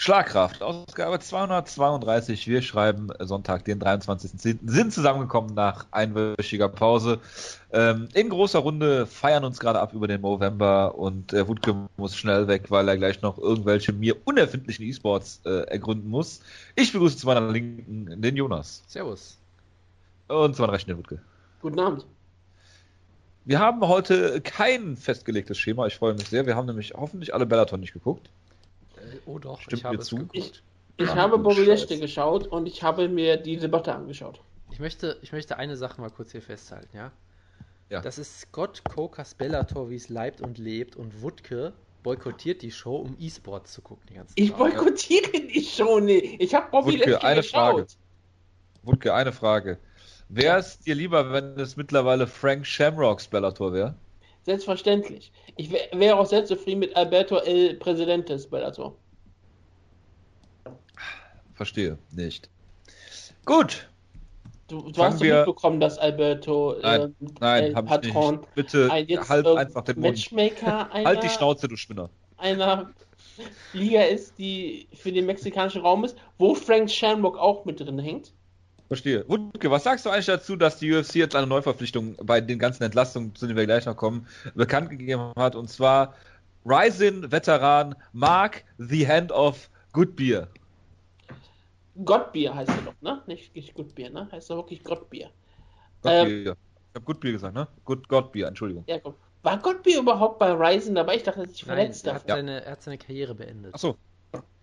Schlagkraft, Ausgabe 232. Wir schreiben Sonntag, den 23.10. Sind zusammengekommen nach einwöchiger Pause. Ähm, in großer Runde feiern uns gerade ab über den November und der Wutke muss schnell weg, weil er gleich noch irgendwelche mir unerfindlichen E-Sports äh, ergründen muss. Ich begrüße zu meiner Linken den Jonas. Servus. Und zu meiner Rechten den Wutke. Guten Abend. Wir haben heute kein festgelegtes Schema. Ich freue mich sehr. Wir haben nämlich hoffentlich alle Bellaton nicht geguckt. Oh doch, Stimmt ich habe es zu? geguckt. Ich, ich Ach, habe. Lashley geschaut und ich habe mir die Debatte angeschaut. Ich möchte, ich möchte eine Sache mal kurz hier festhalten, ja? Ja. Das ist Scott Cokas Bellator, wie es leibt und lebt und Wutke boykottiert die Show, um E-Sports zu gucken die ganze Ich Zeit. boykottiere die Show nicht. Ich habe Bobby Wutke, eine geschaut. Frage. Wutke, eine Frage. Wäre es dir lieber, wenn es mittlerweile Frank Shamrocks Bellator wäre? Selbstverständlich. Ich wär- wäre auch sehr zufrieden mit Alberto El Presidentes Bellator. Verstehe nicht. Gut. Du, du hast wir- mitbekommen, dass Alberto Nein, ähm, Nein, hab ich Patron nicht. Bitte ein jetzt halt äh, einfach den. Matchmaker einer, Halt die Schnauze, du Spinner. einer Liga ist, die für den mexikanischen Raum ist, wo Frank Shamrock auch mit drin hängt. Verstehe. Wutke, was sagst du eigentlich dazu, dass die UFC jetzt eine Neuverpflichtung bei den ganzen Entlastungen, zu denen wir gleich noch kommen, bekannt gegeben hat? Und zwar Ryzen-Veteran Mark the Hand of Good Beer. Gottbier heißt er doch, ne? Nicht, nicht Goodbier, ne? Heißt er wirklich Gottbier. Good Ähm. Ich habe Good Beer gesagt, ne? Good God Beer, Entschuldigung. Ja, komm. War Gottbier überhaupt bei Ryzen dabei? Ich dachte, er hat sich Nein, verletzt er hat, seine, er hat seine Karriere beendet, Achso.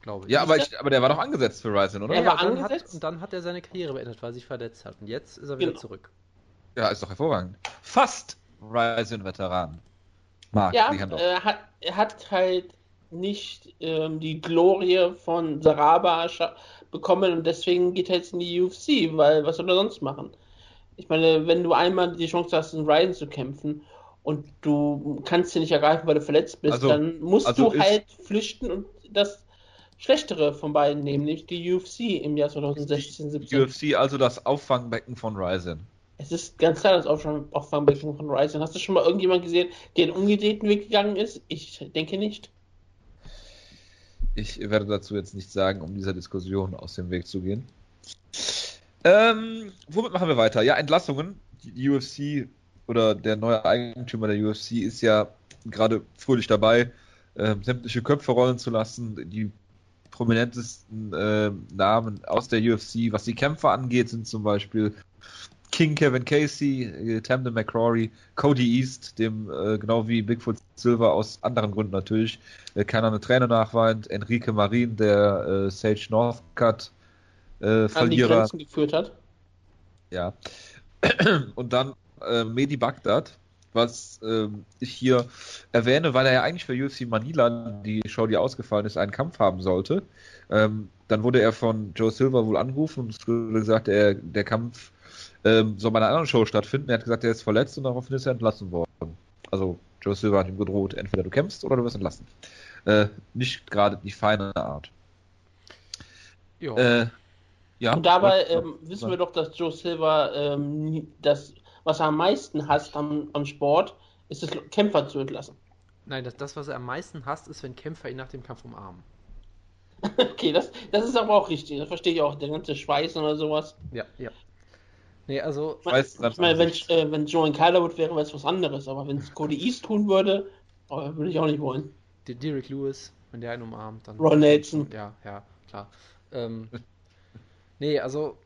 glaube ich. Ja, aber, ich, aber der war doch angesetzt für Ryzen, oder? Er Ja, war hat, angesetzt? und dann hat er seine Karriere beendet, weil er sich verletzt hat. Und jetzt ist er wieder Genau. zurück. Ja, ist doch hervorragend. Fast Ryzen-Veteran. Mark Ja, er hat, er hat halt nicht ähm, die Glorie von Saraba scha- bekommen und deswegen geht er jetzt in die UFC, weil was soll er sonst machen? Ich meine, wenn du einmal die Chance hast, in Ryzen zu kämpfen und du kannst sie nicht ergreifen, weil du verletzt bist, Also- dann musst also du halt flüchten und das Schlechtere von beiden nehmen, nämlich die UFC im Jahr 2016, 17. UFC also das Auffangbecken von Ryzen. Es ist ganz klar das Auffangbecken von Ryzen. Hast du schon mal irgendjemand gesehen, der den umgedrehten Weg gegangen ist? Ich denke nicht. Ich werde dazu jetzt nichts sagen, um dieser Diskussion aus dem Weg zu gehen. Ähm, womit machen wir weiter? Ja, Entlassungen. Die UFC oder der neue Eigentümer der UFC ist ja gerade fröhlich dabei, ähm, sämtliche Köpfe rollen zu lassen. Die prominentesten ähm, Namen aus der UFC, was die Kämpfer angeht, sind zum Beispiel King Kevin Casey, äh, Tamden McCrory, Cody East, dem äh, genau wie Bigfoot Silver aus anderen Gründen natürlich, äh, keiner eine Träne nachweint, Enrique Marin, der äh, Sage Northcutt äh, An die Verlierer, Grenzen geführt hat. ja. Und dann äh, Medi Bagdad, was ähm, ich hier erwähne, weil er ja eigentlich für UFC Manila, die Show, die ausgefallen ist, einen Kampf haben sollte. Ähm, dann wurde er von Joe Silver wohl angerufen und es wurde gesagt, er, der Kampf ähm, soll bei einer anderen Show stattfinden. Er hat gesagt, er ist verletzt und daraufhin ist er entlassen worden. Also Joe Silver hat ihm gedroht, entweder du kämpfst oder du wirst entlassen. Äh, nicht gerade die feine Art. Ja. Äh, ja. Und dabei was- ähm, wissen wir doch, dass Joe Silver ähm, das, was er am meisten hasst am, am Sport, ist es, Kämpfer zu entlassen. Nein, das, das, was er am meisten hasst, ist, wenn Kämpfer ihn nach dem Kampf umarmen. okay, das, das ist aber auch richtig. Das verstehe ich auch. Der ganze Schweiß oder sowas. Ja, ja. Nee, also, Ich dran ich meine wenn, Angesicht. äh, wenn Joe Calderwood wäre, wäre es was anderes. Aber wenn es Cody East tun würde, oh, würde ich auch nicht wollen. der Derek Lewis, wenn der einen umarmt, dann. Ron Nelson. Ja, ja, klar. Ähm, nee, also,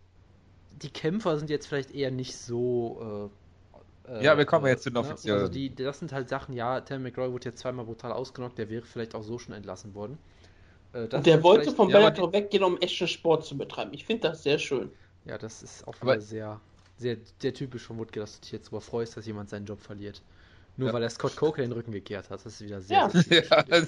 die Kämpfer sind jetzt vielleicht eher nicht so. Äh, äh, Ja, wir kommen jetzt zu den ne? offiziellen. Also, die, das sind halt Sachen, ja, Tam McRoy wurde jetzt zweimal brutal ausgenockt, der wäre vielleicht auch so schon entlassen worden. Äh, der ist wollte vom ja, Bellator weggehen, um echten Sport zu betreiben. Ich finde das sehr schön. Ja, das ist auch Aber- wieder sehr, sehr, sehr typisch von Wutke, dass du dich jetzt darüber freust, dass jemand seinen Job verliert. Nur Ja. weil er Scott Coker den Rücken gekehrt hat. Das ist wieder sehr, Ja. sehr typisch ja.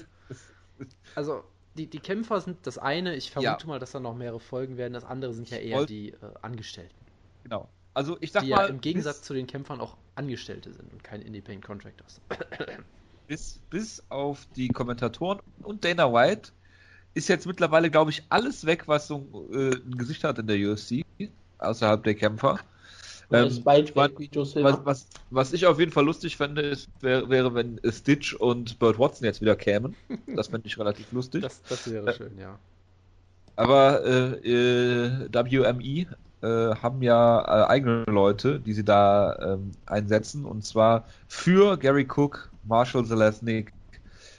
Also, die, die Kämpfer sind das eine. Ich vermute Ja. mal, dass da noch mehrere Folgen werden. Das andere sind ja eher die äh, Angestellten. genau. Also ich sag Die mal, ja im Gegensatz bis, zu den Kämpfern auch Angestellte sind und keine Independent Contractors. bis, bis auf die Kommentatoren und Dana White ist jetzt mittlerweile, glaube ich, alles weg, was so äh, ein Gesicht hat in der UFC, außerhalb der Kämpfer. Ähm, was- was, was, ich auf jeden Fall lustig fände, ist, wäre, wäre, wenn Stitch und Burt Watson jetzt wieder kämen. Das fände ich relativ lustig. Das, das wäre schön, ja. Aber äh, äh, WME äh, haben ja äh, eigene Leute, die sie da ähm, einsetzen. Und zwar für Gary Cook, Marshall Zelesnik,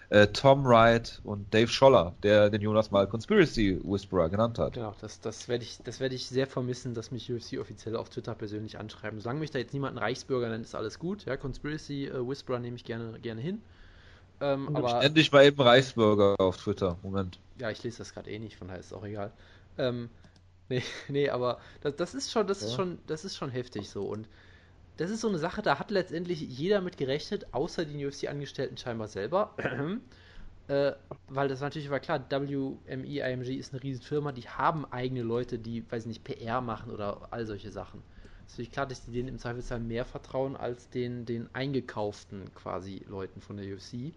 äh, Tom Wright und Dave Scholler, der den Jonas mal Conspiracy Whisperer genannt hat. Genau, das, das werde ich, werd ich sehr vermissen, dass mich UFC offiziell auf Twitter persönlich anschreiben. Solange mich da jetzt niemand einen Reichsbürger nennt, ist alles gut. Ja, Conspiracy äh, Whisperer nehme ich gerne, gerne hin. Ähm, aber endlich mal eben Reichsbürger auf Twitter. Moment. Ja, ich lese das gerade eh nicht, von daher ist es auch egal. Ähm, nee, nee, aber das, das ist schon, das ja. ist schon, das ist schon heftig so. Und das ist so eine Sache, da hat letztendlich jeder mit gerechnet, außer die UFC-Angestellten scheinbar selber. äh, weil das natürlich war klar, WME, IMG ist eine riesen Firma, die haben eigene Leute, die, weiß nicht, PR machen oder all solche Sachen. Es ist natürlich klar, dass die denen im Zweifelsfall mehr vertrauen als den, den eingekauften quasi Leuten von der UFC.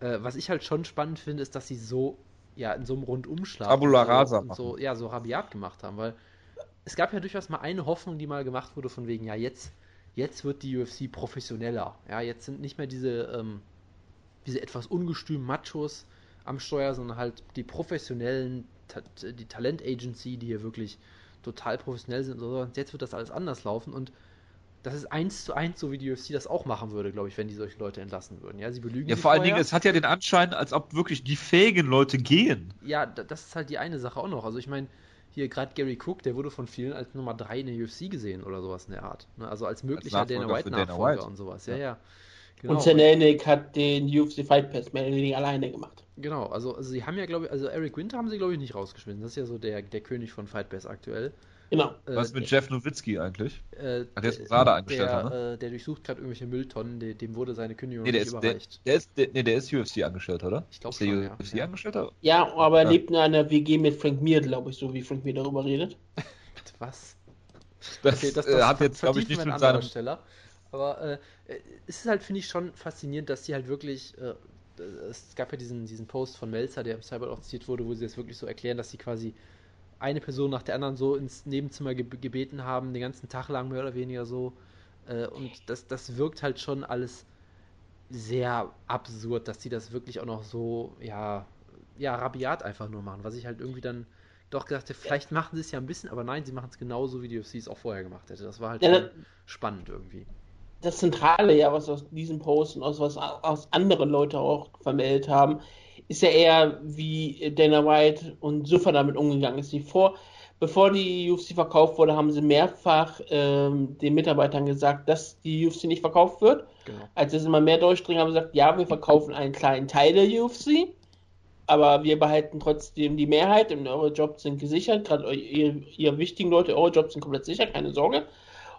Äh, was ich halt schon spannend finde, ist, dass sie so, ja, in so einem Rundumschlag Tabula rasa und so, ja, so rabiat gemacht haben, weil es gab ja durchaus mal eine Hoffnung, die mal gemacht wurde, von wegen, ja, jetzt jetzt wird die UFC professioneller. Ja, jetzt sind nicht mehr diese, ähm, diese etwas ungestümen Machos am Steuer, sondern halt die professionellen, die Talent Agency, die hier wirklich total professionell sind. Und jetzt wird das alles anders laufen und das ist eins zu eins, so wie die UFC das auch machen würde, glaube ich, wenn die solche Leute entlassen würden. Ja, sie belügen. Ja, vor allen Dingen, es hat ja den Anschein, als ob wirklich die fähigen Leute gehen. Ja, das ist halt die eine Sache auch noch. Also ich meine, hier gerade Gary Cook, der wurde von vielen als Nummer 3 in der UFC gesehen oder sowas in der Art. Ne? Also als möglicher als Dana White-Nachfolger und sowas. Ja, ja. Genau. Und Zenenik hat den UFC Fight Pass mehr oder weniger alleine gemacht. Genau, also, also sie haben ja, glaube ich, also Eric Winter haben sie, glaube ich, nicht rausgeschmissen. Das ist ja so der, der König von Fight Pass aktuell. Genau. Äh, Was mit Jeff Nowitzki eigentlich? Äh, Ach, der ist gerade angestellt, der, ne? Äh, der durchsucht gerade irgendwelche Mülltonnen, der, dem wurde seine Kündigung nee, der nicht ist, überreicht. Der, der, ist, der, nee, der ist UFC angestellt, oder? Ich glaube schon, der UFC ja. Ja, aber er ja. lebt in einer WG mit Frank Mir, glaube ich, so wie Frank Mir darüber redet. Was? Das, okay, das, das äh, hat jetzt, glaube ich, nichts mit seinem... Steller. Aber äh, es ist halt, finde ich, schon faszinierend, dass sie halt wirklich... Äh, es gab ja diesen, diesen Post von Melzer, der im Cyber auch zitiert wurde, wo sie das wirklich so erklären, dass sie quasi eine Person nach der anderen so ins Nebenzimmer ge gebeten haben, den ganzen Tag lang mehr oder weniger so. Äh, und das, das wirkt halt schon alles sehr absurd, dass die das wirklich auch noch so, ja, ja, rabiat einfach nur machen, was ich halt irgendwie dann doch gedacht hätte, vielleicht machen sie es ja ein bisschen, aber nein, sie machen es genauso, wie die UFC es auch vorher gemacht hätte. Das war halt ja, spannend irgendwie. Das Zentrale, ja, was aus diesem Post und aus was aus andere Leute auch vermeldet haben, ist ja eher wie Dana White und Suffer damit umgegangen ist. Die vor, bevor die UFC verkauft wurde, haben sie mehrfach ähm, den Mitarbeitern gesagt, dass die UFC nicht verkauft wird. Genau. Als es immer mehr durchdringen, haben sie gesagt, ja, wir verkaufen einen kleinen Teil der UFC, aber wir behalten trotzdem die Mehrheit und eure Jobs sind gesichert. Gerade ihr, ihr wichtigen Leute, eure Jobs sind komplett sicher, keine Sorge.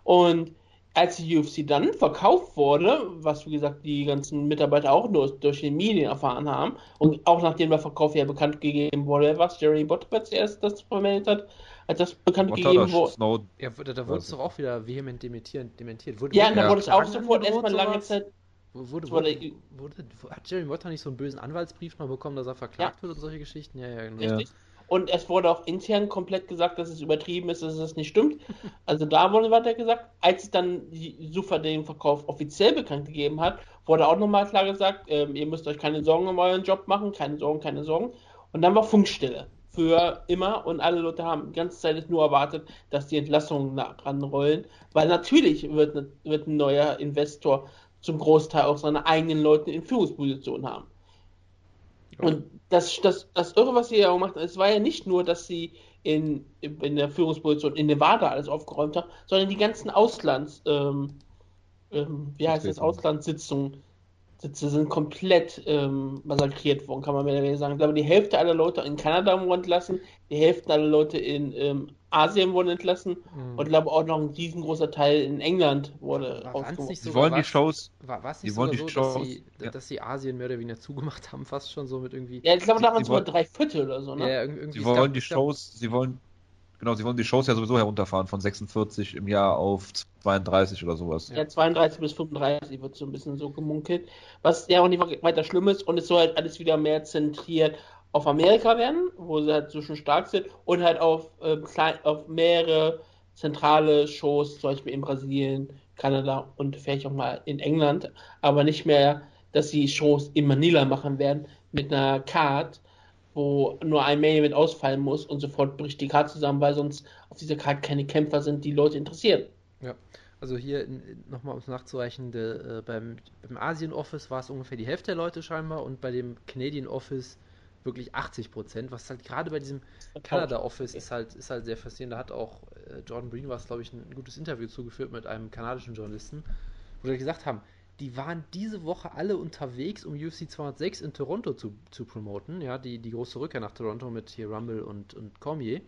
Und als die UFC dann verkauft wurde, was wie gesagt die ganzen Mitarbeiter auch nur durch die Medien erfahren haben, und auch nachdem der Verkauf ja bekannt gegeben wurde, was Jerry Bottomets erst das vermeldet hat, als das bekannt What gegeben wurde. Ja, da wurde es doch auch wieder vehement dementiert. dementiert. Wurde, ja, da wurde es auch sofort erstmal lange Zeit. Wurde, wurde, wurde, hat Jerry Motter nicht so einen bösen Anwaltsbrief noch bekommen, dass er verklagt ja. wird und solche Geschichten? Ja, ja, genau. Richtig. Ja. Und es wurde auch intern komplett gesagt, dass es übertrieben ist, dass es nicht stimmt. Also da wurde weiter gesagt. Als es dann die Sufa den Verkauf offiziell bekannt gegeben hat, wurde auch nochmal klar gesagt, äh, ihr müsst euch keine Sorgen um euren Job machen, keine Sorgen, keine Sorgen. Und dann war Funkstille für immer und alle Leute haben die ganze Zeit nur erwartet, dass die Entlassungen ranrollen, weil natürlich wird, wird ein neuer Investor zum Großteil auch seine eigenen Leute in Führungspositionen haben. Und das, das, das Irre, was sie ja auch macht, es war ja nicht nur, dass sie in, in der Führungsposition in Nevada alles aufgeräumt haben, sondern die ganzen Auslands, ähm, ähm, wie heißt das, Auslandssitzungen Sitze sind komplett ähm, massakriert worden, kann man mehr oder weniger sagen. Ich glaube, die Hälfte aller Leute in Kanada wurden entlassen, die Hälfte aller Leute in ähm, Asien wurden entlassen mhm. und ich glaube auch noch ein riesengroßer Teil in England wurde ausgemacht. Sie wollen die Shows. War es nicht sogar so, Shows, dass, sie, ja. dass sie Asien mehr oder weniger zugemacht haben, fast schon so mit irgendwie. Ja, ich glaube, da waren es sogar drei Viertel oder so, ne? Ja, irgendwie sie wollen gab, die Shows, sie wollen Genau, sie wollen die Shows ja sowieso herunterfahren von 46 im Jahr auf 32 oder sowas. Ja, 32 bis 35 wird so ein bisschen so gemunkelt. Was ja auch nicht weiter schlimm ist und es soll halt alles wieder mehr zentriert auf Amerika werden, wo sie halt so schon stark sind und halt auf, äh, auf mehrere zentrale Shows, zum Beispiel in Brasilien, Kanada und vielleicht auch mal in England, aber nicht mehr, dass sie Shows in Manila machen werden mit einer Card, wo nur ein Main Event ausfallen muss und sofort bricht die Karte zusammen, weil sonst auf dieser Karte keine Kämpfer sind, die Leute interessieren. Ja, also hier nochmal um es nachzureichen, de, äh, beim, beim Asien Office war es ungefähr die Hälfte der Leute scheinbar und bei dem Canadian Office wirklich 80 Prozent, was halt gerade bei diesem Canada Office ist halt, ist halt sehr faszinierend. Da hat auch äh, Jordan Breen was, glaube ich, ein, ein gutes Interview zugeführt mit einem kanadischen Journalisten, wo sie gesagt haben, die waren diese Woche alle unterwegs, um UFC 206 in Toronto zu, zu promoten, ja, die, die große Rückkehr nach Toronto mit hier Rumble und, und Cormier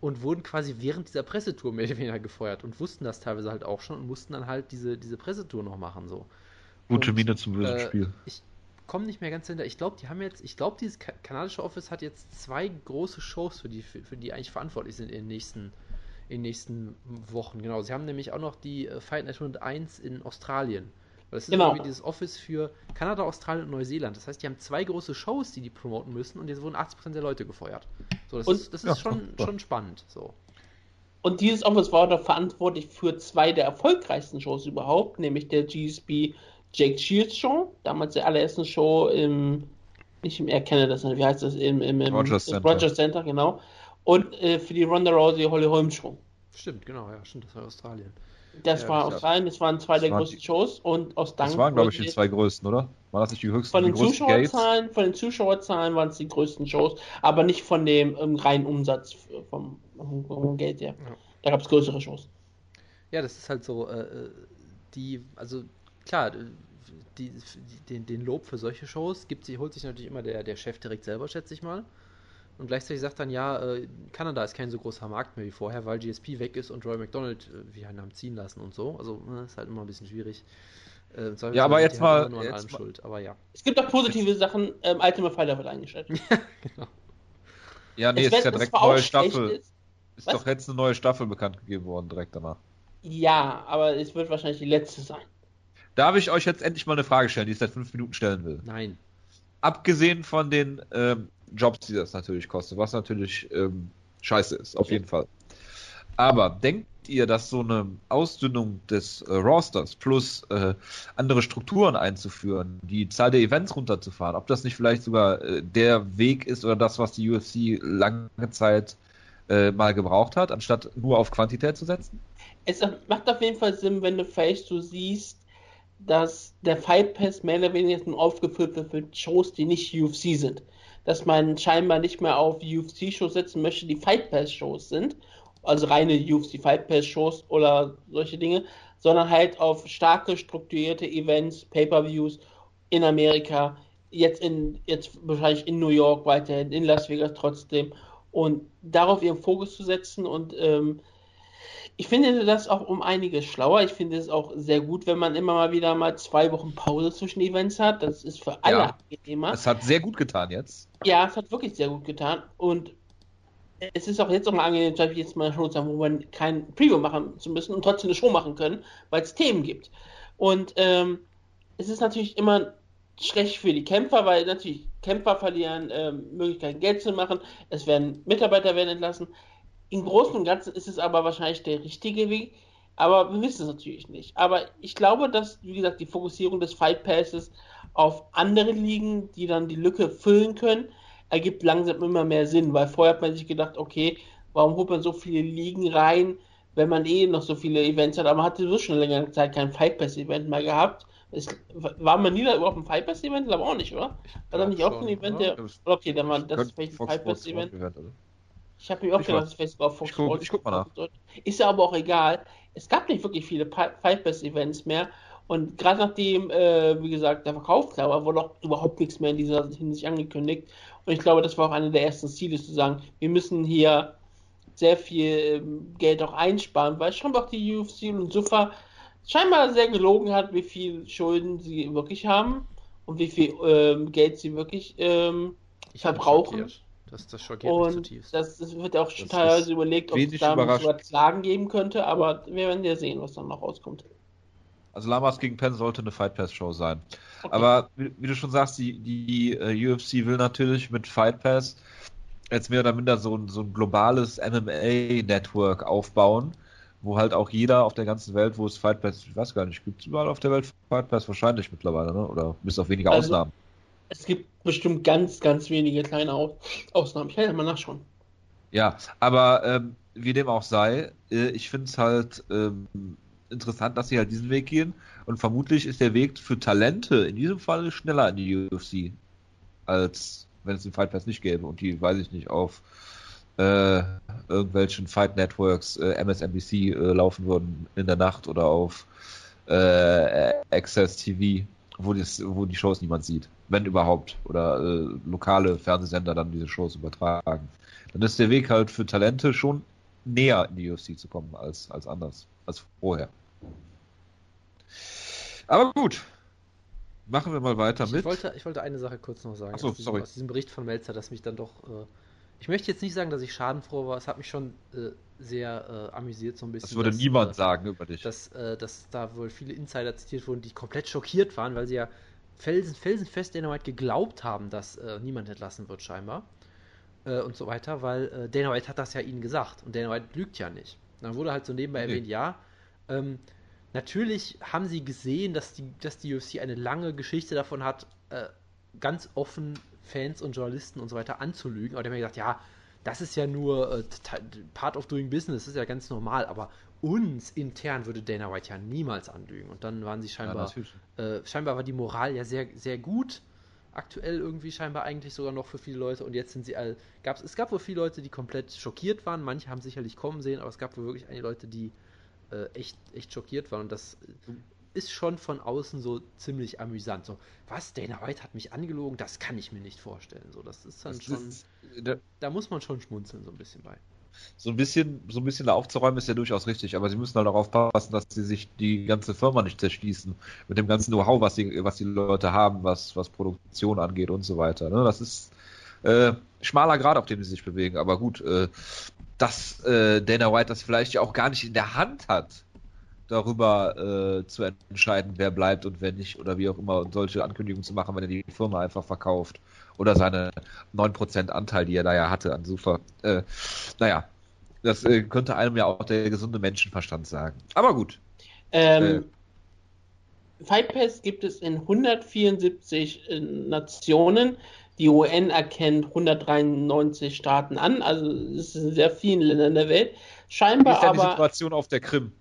und wurden quasi während dieser Pressetour mehr oder weniger gefeuert und wussten das teilweise halt auch schon und mussten dann halt diese, diese Pressetour noch machen, so. Gute Miene zum bösen äh, Spiel. Ich komme nicht mehr ganz hinter. Ich glaube, die haben jetzt, ich glaube, dieses kanadische Office hat jetzt zwei große Shows, für die, für, für die eigentlich verantwortlich sind in den nächsten in den nächsten Wochen. Genau, sie haben nämlich auch noch die äh, Fight Night 101 in Australien. Das ist genau. irgendwie dieses Office für Kanada, Australien und Neuseeland. Das heißt, die haben zwei große Shows, die die promoten müssen und jetzt wurden 80% der Leute gefeuert. So, das und, ist, das ist ja, schon, schon spannend. So. Und dieses Office war doch verantwortlich für zwei der erfolgreichsten Shows überhaupt, nämlich der GSP Jake Shields Show, damals der allerersten Show im, nicht im Air Canada, sondern wie heißt das, im, im, im Rogers, Center. Rogers Center, genau. Und äh, für die Ronda Rousey Holly Holm Show. Stimmt, genau, ja, stimmt, das war Australien. Das ja, war Australien, das waren zwei das der waren größten die, Shows und aus Dank. Das waren, glaube ich, die zwei größten, oder? Waren das nicht die höchsten? Von den Zuschauerzahlen, von den Zuschauerzahlen waren es die größten Shows, aber nicht von dem ähm, reinen Umsatz vom, vom Geld her. Ja. Da gab es größere Shows. Ja, das ist halt so, äh, äh die, also klar, die, die, den, den Lob für solche Shows gibt sie, holt sich natürlich immer der, der Chef direkt selber, schätze ich mal. Und gleichzeitig sagt dann, ja, äh, Kanada ist kein so großer Markt mehr wie vorher, weil GSP weg ist und Roy McDonald äh, wie einen haben ziehen lassen und so. Also ne, ist halt immer ein bisschen schwierig. Äh, ja, aber jetzt mal. Nur jetzt mal. Schuld, aber ja. Es gibt auch positive Sachen. Ähm, Ultimate Fighter wird eingestellt. ja, genau. Ja, nee, es ist ja direkt eine neue Staffel. Ist, ist doch jetzt eine neue Staffel bekannt gegeben worden, direkt danach. Ja, aber es wird wahrscheinlich die letzte sein. Darf ich euch jetzt endlich mal eine Frage stellen, die ich seit fünf Minuten stellen will? Nein. Abgesehen von den ähm, Jobs, die das natürlich kostet, was natürlich ähm, scheiße ist, auf jeden Fall. Aber denkt ihr, dass so eine Ausdünnung des äh, Rosters plus äh, andere Strukturen einzuführen, die Zahl der Events runterzufahren, ob das nicht vielleicht sogar äh, der Weg ist oder das, was die UFC lange Zeit äh, mal gebraucht hat, anstatt nur auf Quantität zu setzen? Es macht auf jeden Fall Sinn, wenn du vielleicht so siehst, dass der Fight Pass mehr oder weniger nun aufgefüllt wird mit Shows, die nicht UFC sind. Dass man scheinbar nicht mehr auf UFC-Shows setzen möchte, die Fight Pass-Shows sind, also reine UFC Fight Pass-Shows oder solche Dinge, sondern halt auf starke, strukturierte Events, Pay-Per-Views in Amerika, jetzt in, jetzt wahrscheinlich in New York weiterhin, in Las Vegas trotzdem. Und darauf ihren Fokus zu setzen und ähm, ich finde das auch um einiges schlauer. Ich finde es auch sehr gut, wenn man immer mal wieder mal zwei Wochen Pause zwischen Events hat. Das ist für alle ja, angenehmer. Es hat sehr gut getan jetzt. Ja, es hat wirklich sehr gut getan. Und es ist auch jetzt auch mal angenehm, zum Beispiel jetzt mal eine Show haben, wo man kein Preview machen zu müssen und trotzdem eine Show machen können, weil es Themen gibt. Und ähm, es ist natürlich immer schlecht für die Kämpfer, weil natürlich Kämpfer verlieren ähm, Möglichkeiten, Geld zu machen. Es werden Mitarbeiter werden entlassen. Im Großen und Ganzen ist es aber wahrscheinlich der richtige Weg, aber wir wissen es natürlich nicht. Aber ich glaube, dass, wie gesagt, die Fokussierung des Fight Passes auf andere Ligen, die dann die Lücke füllen können, ergibt langsam immer mehr Sinn, weil vorher hat man sich gedacht, okay, warum holt man so viele Ligen rein, wenn man eh noch so viele Events hat, aber man hatte so schon längere Zeit kein Fight Pass Event mehr gehabt. Es, war man nie da überhaupt ein Fight Pass Event? Glaube auch nicht, oder? War da nicht auch ein Event, der. Okay, dann war das vielleicht ein Fight Pass Event. Ich habe mir auch ich gedacht, das wäre sogar Fox ich guck, ich guck mal nach. Ist ja aber auch egal. Es gab nicht wirklich viele Fight Pass Events mehr. Und gerade nachdem, äh, wie gesagt, der Verkauf klar war, wurde auch überhaupt nichts mehr in dieser Hinsicht angekündigt. Und ich glaube, das war auch einer der ersten Ziele, zu sagen, wir müssen hier sehr viel ähm, Geld auch einsparen, weil scheinbar auch die UFC und Sufa scheinbar sehr gelogen hat, wie viel Schulden sie wirklich haben und wie viel ähm, Geld sie wirklich ähm, verbrauchen. Das, das schockiert und mich zutiefst. Das, das wird auch schon teilweise überlegt, ob es da sogar Klagen geben könnte, aber wir werden ja sehen, was dann noch rauskommt. Also Lamas gegen Penn sollte eine Fight Pass Show sein. Okay. Aber wie, wie, du schon sagst, die, die uh, UFC will natürlich mit Fight Pass jetzt mehr oder minder so ein, so ein globales MMA-Network aufbauen, wo halt auch jeder auf der ganzen Welt, wo es Fight Pass, ich weiß gar nicht, gibt es überall auf der Welt Fight Pass wahrscheinlich mittlerweile, ne? oder bis auf wenige also, Ausnahmen Es gibt bestimmt ganz, ganz wenige kleine Aus Ausnahmen. Ich kann ja mal nachschauen. Ja, aber ähm, wie dem auch sei, äh, ich finde es halt ähm, interessant, dass sie halt diesen Weg gehen. Und vermutlich ist der Weg für Talente in diesem Fall schneller in die UFC, als wenn es den Fight Pass nicht gäbe und die, weiß ich nicht, auf äh, irgendwelchen Fight Networks, äh, MSNBC äh, laufen würden in der Nacht oder auf äh, Access TV, wo, das, wo die Shows niemand sieht, wenn überhaupt, oder äh, lokale Fernsehsender dann diese Shows übertragen. Dann ist der Weg halt für Talente schon näher in die UFC zu kommen als, als anders, als vorher. Aber gut, machen wir mal weiter ich mit. Wollte, ich wollte eine Sache kurz noch sagen. Ach so, aus, diesem, sorry. aus diesem Bericht von Melzer, dass mich dann doch. Äh, ich möchte jetzt nicht sagen, dass ich schadenfroh war. Es hat mich schon äh, sehr äh, amüsiert, so ein bisschen. Das würde dass, niemand äh, sagen über dich. Dass, äh, dass da wohl viele Insider zitiert wurden, die komplett schockiert waren, weil sie ja felsen, felsenfest Dana White geglaubt haben, dass äh, niemand entlassen wird, scheinbar. Äh, und so weiter, weil Dana White hat das ja ihnen gesagt. Und Dana White lügt ja nicht. Dann wurde halt so nebenbei Nee. erwähnt, ja. Ähm, natürlich haben sie gesehen, dass die, dass die UFC eine lange Geschichte davon hat, ganz offen Fans und Journalisten und so weiter anzulügen. Aber die haben ja gesagt, ja, das ist ja nur äh, part of doing business, das ist ja ganz normal. Aber uns intern würde Dana White ja niemals anlügen. Und dann waren sie ja, scheinbar, natürlich. äh, scheinbar war die Moral ja sehr, sehr gut. Aktuell irgendwie scheinbar eigentlich sogar noch für viele Leute. Und jetzt sind sie all. Gab's, es gab wohl viele Leute, die komplett schockiert waren. Manche haben sicherlich kommen sehen, aber es gab wohl wirklich einige Leute, die äh, echt, echt schockiert waren. Und das ist schon von außen so ziemlich amüsant. So, was? Dana White hat mich angelogen? Das kann ich mir nicht vorstellen. So, das ist dann Das schon. ist, da- Da muss man schon schmunzeln, so ein bisschen bei. so ein bisschen, so ein bisschen da aufzuräumen ist ja durchaus richtig, aber sie müssen halt darauf passen, dass sie sich die ganze Firma nicht zerschließen mit dem ganzen Know-how, was die, was die Leute haben, was, was Produktion angeht und so weiter. Ne? Das ist äh, schmaler Grad, auf dem sie sich bewegen, aber gut, äh, dass äh, Dana White das vielleicht ja auch gar nicht in der Hand hat, darüber äh, zu entscheiden, wer bleibt und wer nicht oder wie auch immer und solche Ankündigungen zu machen, wenn er die Firma einfach verkauft oder seine 9% Anteil, die er da ja hatte an Super. Äh, naja, das äh, könnte einem ja auch der gesunde Menschenverstand sagen. Aber gut. Ähm, Fight Pass gibt es in 174 äh, Nationen. Die UN erkennt 193 Staaten an, also es ist in sehr vielen Ländern der Welt. Wie Scheinbar ist denn die aber, Situation auf der Krim?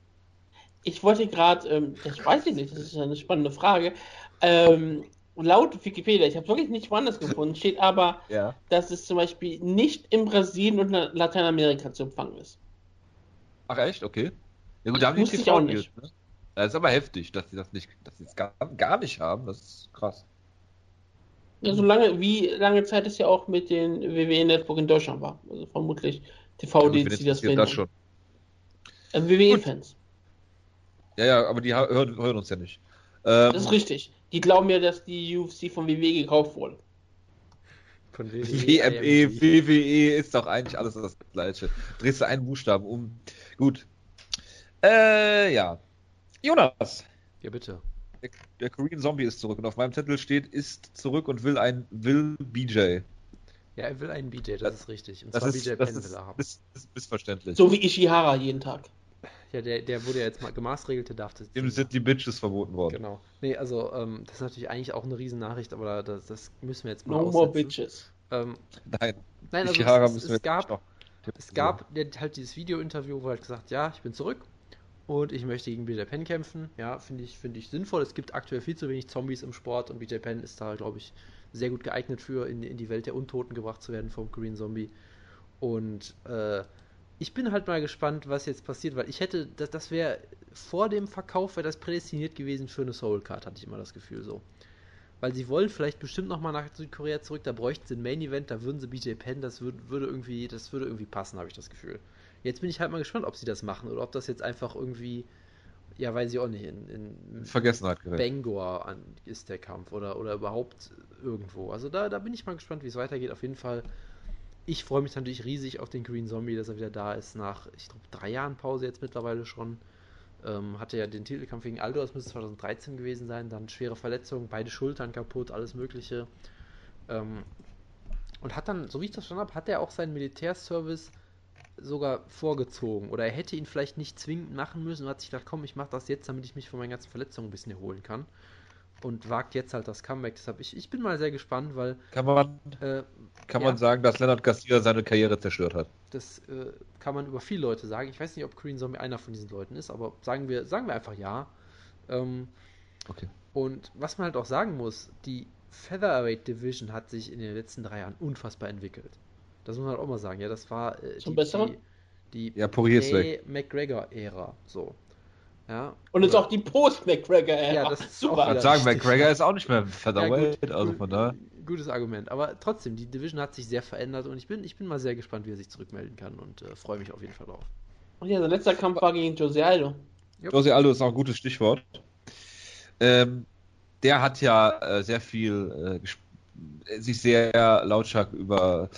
Ich wollte gerade, ähm, das weiß ich nicht, das ist eine spannende Frage. Ähm, laut Wikipedia, ich habe wirklich nicht woanders gefunden, steht aber, Ja. dass es zum Beispiel nicht in Brasilien und in Lateinamerika zu empfangen ist. Ach echt? Okay. Ja gut, da haben die ich TV auch nicht. Ne? Das ist aber heftig, dass sie das nicht, dass sie es gar, gar nicht haben. Das ist krass. Ja, so lange, wie lange Zeit es ja auch mit den WWE-Network in Deutschland war. Also vermutlich TV-Dienste, die das interessiert das finden. schon. Äh, WWE-Fans. Ja, ja, aber die hören, hören uns ja nicht. Ähm, Das ist richtig. Die glauben ja, dass die UFC von WWE gekauft wurde. Von WME, WWE ist doch eigentlich alles das gleiche. Drehst du einen Buchstaben um. Gut. Äh, ja. Jonas. Ja, bitte. Der, der Korean Zombie ist zurück und auf meinem Zettel steht, ist zurück und will ein will BJ. Ja, er will einen BJ, das, Das- ist richtig. Und Das zwar ist, BJ das Penn ist, will er haben. ist, ist missverständlich. So wie Ishihara jeden Tag. Ja, der, der wurde ja jetzt mal gemaßregelt, der darf das. Dem sind die Bitches verboten worden. Genau. Nee, also, ähm, das ist natürlich eigentlich auch eine Riesennachricht, aber das, das müssen wir jetzt mal No more aussetzen. bitches. Ähm, Nein, nein, also Ishihara es, es, es gab, es gab der, halt dieses Video-Interview, wo er halt gesagt, ja, ich bin zurück und ich möchte gegen BJ Penn kämpfen. Ja, finde ich, finde ich sinnvoll. Es gibt aktuell viel zu wenig Zombies im Sport und BJ Penn ist da, glaube ich, sehr gut geeignet für, in, in die Welt der Untoten gebracht zu werden vom Korean Zombie. Und äh, ich bin halt mal gespannt, was jetzt passiert, weil ich hätte, das, das wäre vor dem Verkauf, wäre das prädestiniert gewesen für eine Soul Card, hatte ich immer das Gefühl so. Weil sie wollen vielleicht bestimmt nochmal nach Südkorea zurück, da bräuchten sie ein Main Event, da würden sie BJ Penn, das würd, würde irgendwie, das würde irgendwie passen, habe ich das Gefühl. Jetzt bin ich halt mal gespannt, ob sie das machen oder ob das jetzt einfach irgendwie, ja, weiß ich auch nicht, in, in Vergessenheit gerät. Bangor an, ist der Kampf oder, oder überhaupt irgendwo. Also da, da bin ich mal gespannt, wie es weitergeht. Auf jeden Fall, ich freue mich natürlich riesig auf den Green Zombie, dass er wieder da ist nach, ich glaube, drei Jahren Pause jetzt mittlerweile schon. Ähm, hatte ja den Titelkampf gegen Aldo, das müsste 2013 gewesen sein, dann schwere Verletzungen, beide Schultern kaputt, alles Mögliche. Ähm, und hat dann, so wie ich das schon habe, hat er auch seinen Militärservice sogar vorgezogen. Oder er hätte ihn vielleicht nicht zwingend machen müssen und hat sich gedacht, komm, ich mache das jetzt, damit ich mich von meinen ganzen Verletzungen ein bisschen erholen kann. Und wagt jetzt halt das Comeback. Deshalb, ich, ich bin mal sehr gespannt, weil. Kann man, äh, kann ja. man sagen, dass Leonard Garcia seine Karriere zerstört hat? Das äh, kann man über viele Leute sagen. Ich weiß nicht, ob Korean Zombie einer von diesen Leuten ist, aber sagen wir, sagen wir einfach ja. Ähm, okay. Und was man halt auch sagen muss, die Featherweight Division hat sich in den letzten drei Jahren unfassbar entwickelt. Das muss man halt auch mal sagen. Ja, das war äh, Zum die, Besseren? die, die Ja. McGregor-Ära. So. Ja. Und jetzt auch die Post-McGregor-Ära. Ja, das ist super. Ich würde sagen. McGregor ist auch nicht mehr Ja, Featherweight, gut, also von da. Gutes Argument. Aber trotzdem, die Division hat sich sehr verändert und ich bin, ich bin mal sehr gespannt, wie er sich zurückmelden kann und äh, freue mich auf jeden Fall drauf. Und ja, sein letzter Kampf war gegen Jose Aldo. Jose Aldo ist auch ein gutes Stichwort. Ähm, der hat ja äh, sehr viel äh, gesp- sich sehr lautstark über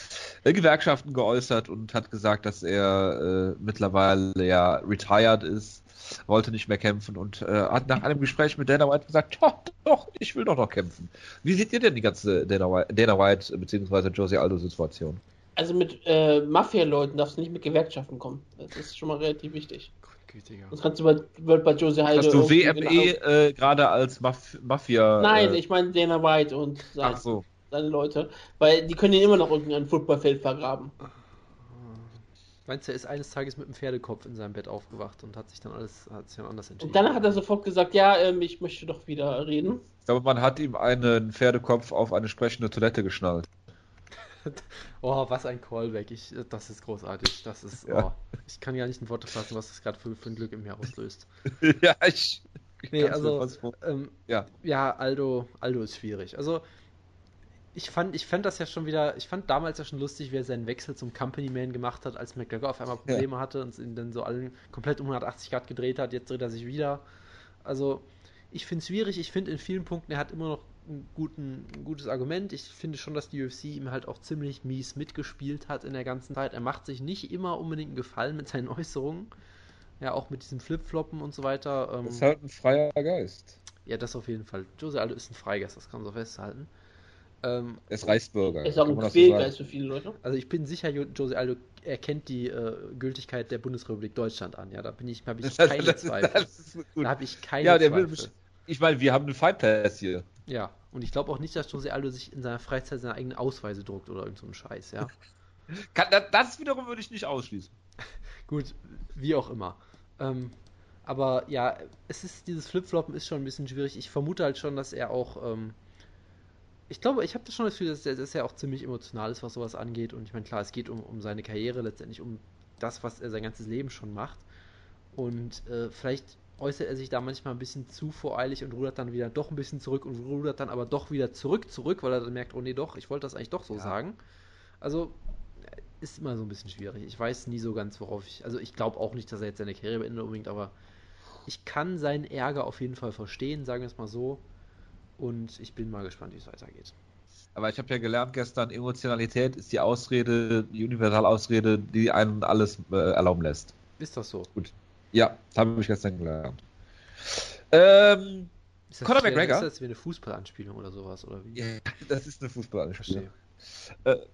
äh, Gewerkschaften geäußert und hat gesagt, dass er äh, mittlerweile ja retired ist, wollte nicht mehr kämpfen und äh, hat nach einem Gespräch mit Dana White gesagt, doch, doch, ich will doch noch kämpfen. Wie seht ihr denn die ganze Dana White, Dana White bzw. Jose Aldo Situation? Also mit äh, Mafia-Leuten darfst du nicht mit Gewerkschaften kommen. Das ist schon mal relativ wichtig. Gütiger. Sonst kannst du bei, wird bei Jose Aldo. Dass du WME äh, gerade als Maf Mafia... genau- Nein, äh, ich meine Dana White und seine, Ach so. seine Leute. Weil die können ihn immer noch irgendein Footballfeld vergraben. Meinst du, er ist eines Tages mit einem Pferdekopf in seinem Bett aufgewacht und hat sich dann alles hat sich dann anders entschieden? Und danach hat er sofort gesagt, ja, ähm, ich möchte doch wieder reden. Ich glaube, man hat ihm einen Pferdekopf auf eine sprechende Toilette geschnallt. Oh, was ein Callback. Ich, das ist großartig. Das ist. Ja. Oh, ich kann gar nicht in Worte fassen, was das gerade für, für ein Glück in mir auslöst. ja, ich. ich Nee, also, ähm, Ja. ja, Aldo, Aldo ist schwierig. Also, ich fand, ich fand das ja schon wieder, ich fand damals ja schon lustig, wie er seinen Wechsel zum Company Man gemacht hat, als McGregor auf einmal Probleme hatte und ihn dann so allen komplett um 180 Grad gedreht hat. Jetzt dreht er sich wieder. Also, ich finde es schwierig. Ich finde in vielen Punkten, er hat immer noch einen guten, ein gutes Argument. Ich finde schon, dass die UFC ihm halt auch ziemlich mies mitgespielt hat in der ganzen Zeit. Er macht sich nicht immer unbedingt einen Gefallen mit seinen Äußerungen. Ja, auch mit diesem Flipfloppen und so weiter. Ähm, Das ist halt ein freier Geist. ja, das auf jeden Fall. Jose Aldo ist ein Freigeist, das kann man so festhalten. Ähm, Er ist Reichsbürger. Er ist auch ein das so Quälgeist sagen. für viele Leute. also ich bin sicher, Jo- Jose Aldo erkennt die äh, Gültigkeit der Bundesrepublik Deutschland an. Ja, da bin ich, habe ich Das- keine das ist- Zweifel. das ist gut. Da habe ich keine Ja, der will Zweifel. mich. Ich meine, wir haben einen Fight Pass hier. Ja, und ich glaube auch nicht, dass Jose Aldo sich in seiner Freizeit seine eigenen Ausweise druckt oder irgend so einen Scheiß, ja. Kann, das, das wiederum würde ich nicht ausschließen. Gut, wie auch immer. Ähm, aber ja, es ist dieses Flipfloppen ist schon ein bisschen schwierig. Ich vermute halt schon, dass er auch. Ähm, ich glaube, ich habe das schon das Gefühl, dass er, dass er auch ziemlich emotional ist, was sowas angeht. Und ich meine, klar, es geht um, um seine Karriere, letztendlich um das, was er sein ganzes Leben schon macht. Und äh, vielleicht äußert er sich da manchmal ein bisschen zu voreilig und rudert dann wieder doch ein bisschen zurück und rudert dann aber doch wieder zurück, zurück, weil er dann merkt, oh nee, doch, ich wollte das eigentlich doch so Ja. sagen. Also, ist immer so ein bisschen schwierig. Ich weiß nie so ganz, worauf ich. Also ich glaube auch nicht, dass er jetzt seine Karriere beendet unbedingt, aber ich kann seinen Ärger auf jeden Fall verstehen, sagen wir es mal so. Und ich bin mal gespannt, wie es weitergeht. Aber ich habe ja gelernt gestern, Emotionalität ist die Ausrede, die Universalausrede, die einen alles äh, erlauben lässt. Ist das so? Ja, das habe ich gestern gelernt. Ähm, Ist das, Conor wie- McGregor? Ist das wie eine Fußballanspielung oder sowas? Oder wie? ja, das ist eine Fußballanspielung. Verstehe.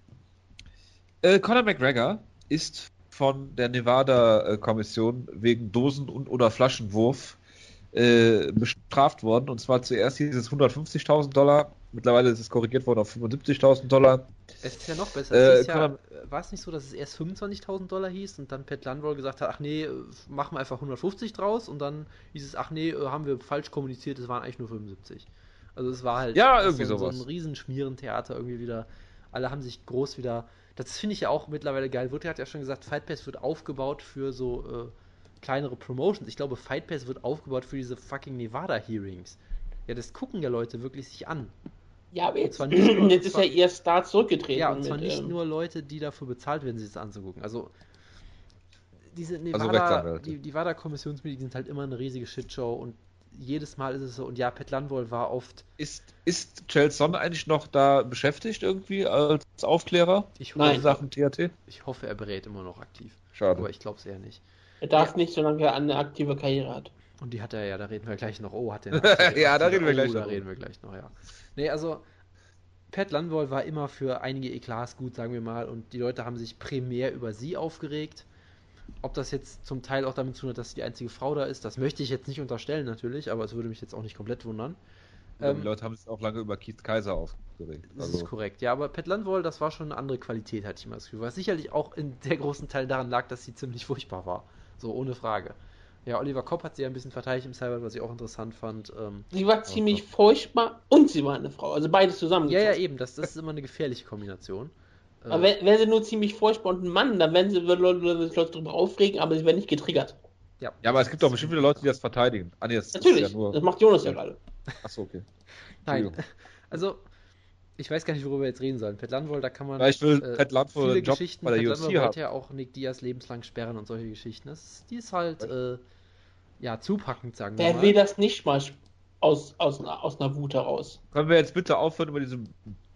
Äh, Conor McGregor ist von der Nevada-Kommission wegen Dosen- und oder Flaschenwurf äh, bestraft worden. Und zwar zuerst hieß es 150.000 Dollar. Mittlerweile ist es korrigiert worden auf 75.000 Dollar. Es ist ja noch besser. Äh, ja, war es nicht so, dass es erst 25.000 Dollar hieß und dann Pat Landroll gesagt hat, ach nee, äh, machen wir einfach 150 draus und dann hieß es, ach nee, äh, haben wir falsch kommuniziert, es waren eigentlich nur 75. Also es war halt Ja, so, irgendwie so sowas. ein Riesenschmierentheater irgendwie wieder. Alle haben sich groß wieder. Das finde ich ja auch mittlerweile geil. Wirte hat ja schon gesagt, Fight Pass wird aufgebaut für so äh, kleinere Promotions. Ich glaube, Fight Pass wird aufgebaut für diese fucking Nevada Hearings. Ja, das gucken ja Leute wirklich sich an. Ja, aber jetzt, zwar nicht nur- jetzt ist zwar- ja ihr Star zurückgetreten. Ja, und zwar mit, nicht ähm, nur Leute, die dafür bezahlt werden, sich das anzugucken. Also diese Also Nevada, Rechtsanwälte. die, die Nevada-Kommissionsmitglieder sind halt immer eine riesige Shitshow und jedes Mal ist es so. Und ja, Pat Landwohl war oft. Ist, ist Chelson eigentlich noch da beschäftigt irgendwie als Aufklärer Ich, Nein. in Sachen THT? ich hoffe, er berät immer noch aktiv. Schade. Aber ich glaube es eher nicht. Er darf Ja. nicht, solange er eine aktive Karriere hat. Und die hat er ja, da reden wir gleich noch. Oh, hat er Ja, da reden wir oh, gleich da noch. reden wir gleich noch, ja. Nee, also Pat Landwohl war immer für einige Eklats gut, sagen wir mal, und die Leute haben sich primär über sie aufgeregt. Ob das jetzt zum Teil auch damit zu tun hat, dass sie die einzige Frau da ist, das möchte ich jetzt nicht unterstellen natürlich, aber es würde mich jetzt auch nicht komplett wundern. Ähm, die Leute haben sich auch lange über Keith Kaiser aufgeregt. Das also. ist korrekt. Ja, aber Pat Landwohl, das war schon eine andere Qualität, hatte ich mal das Gefühl. Was sicherlich auch in sehr großen Teil daran lag, dass sie ziemlich furchtbar war. So, ohne Frage. Ja, Oliver Kopp hat sie ja ein bisschen verteidigt im Cyber, was ich auch interessant fand. Ähm, sie war ziemlich furchtbar und sie war eine Frau. Also beides zusammen. Ja, ja, eben. Das, das ist immer eine gefährliche Kombination. Aber äh, wäre sie nur ziemlich furchtbar und ein Mann, dann werden sie Leute, sich Leute darüber aufregen, aber sie werden nicht getriggert. Ja. ja, aber es gibt doch bestimmt viele Leute, die das verteidigen. Ah, nee, das Natürlich, ja nur... das macht Jonas ja gerade. Achso, okay. Nein, also ich weiß gar nicht, worüber wir jetzt reden sollen. Pet Landwohl, da kann man ja, ich will äh, Pet Landwohl viele Job Geschichten. Bei der Pet UFC wollte ja auch Nick Diaz lebenslang sperren und solche Geschichten. Das, die ist halt äh, ja zupackend, sagen wir Wer mal. Wer will das nicht mal aus, aus, aus einer Wut heraus? Können wir jetzt bitte aufhören, über diese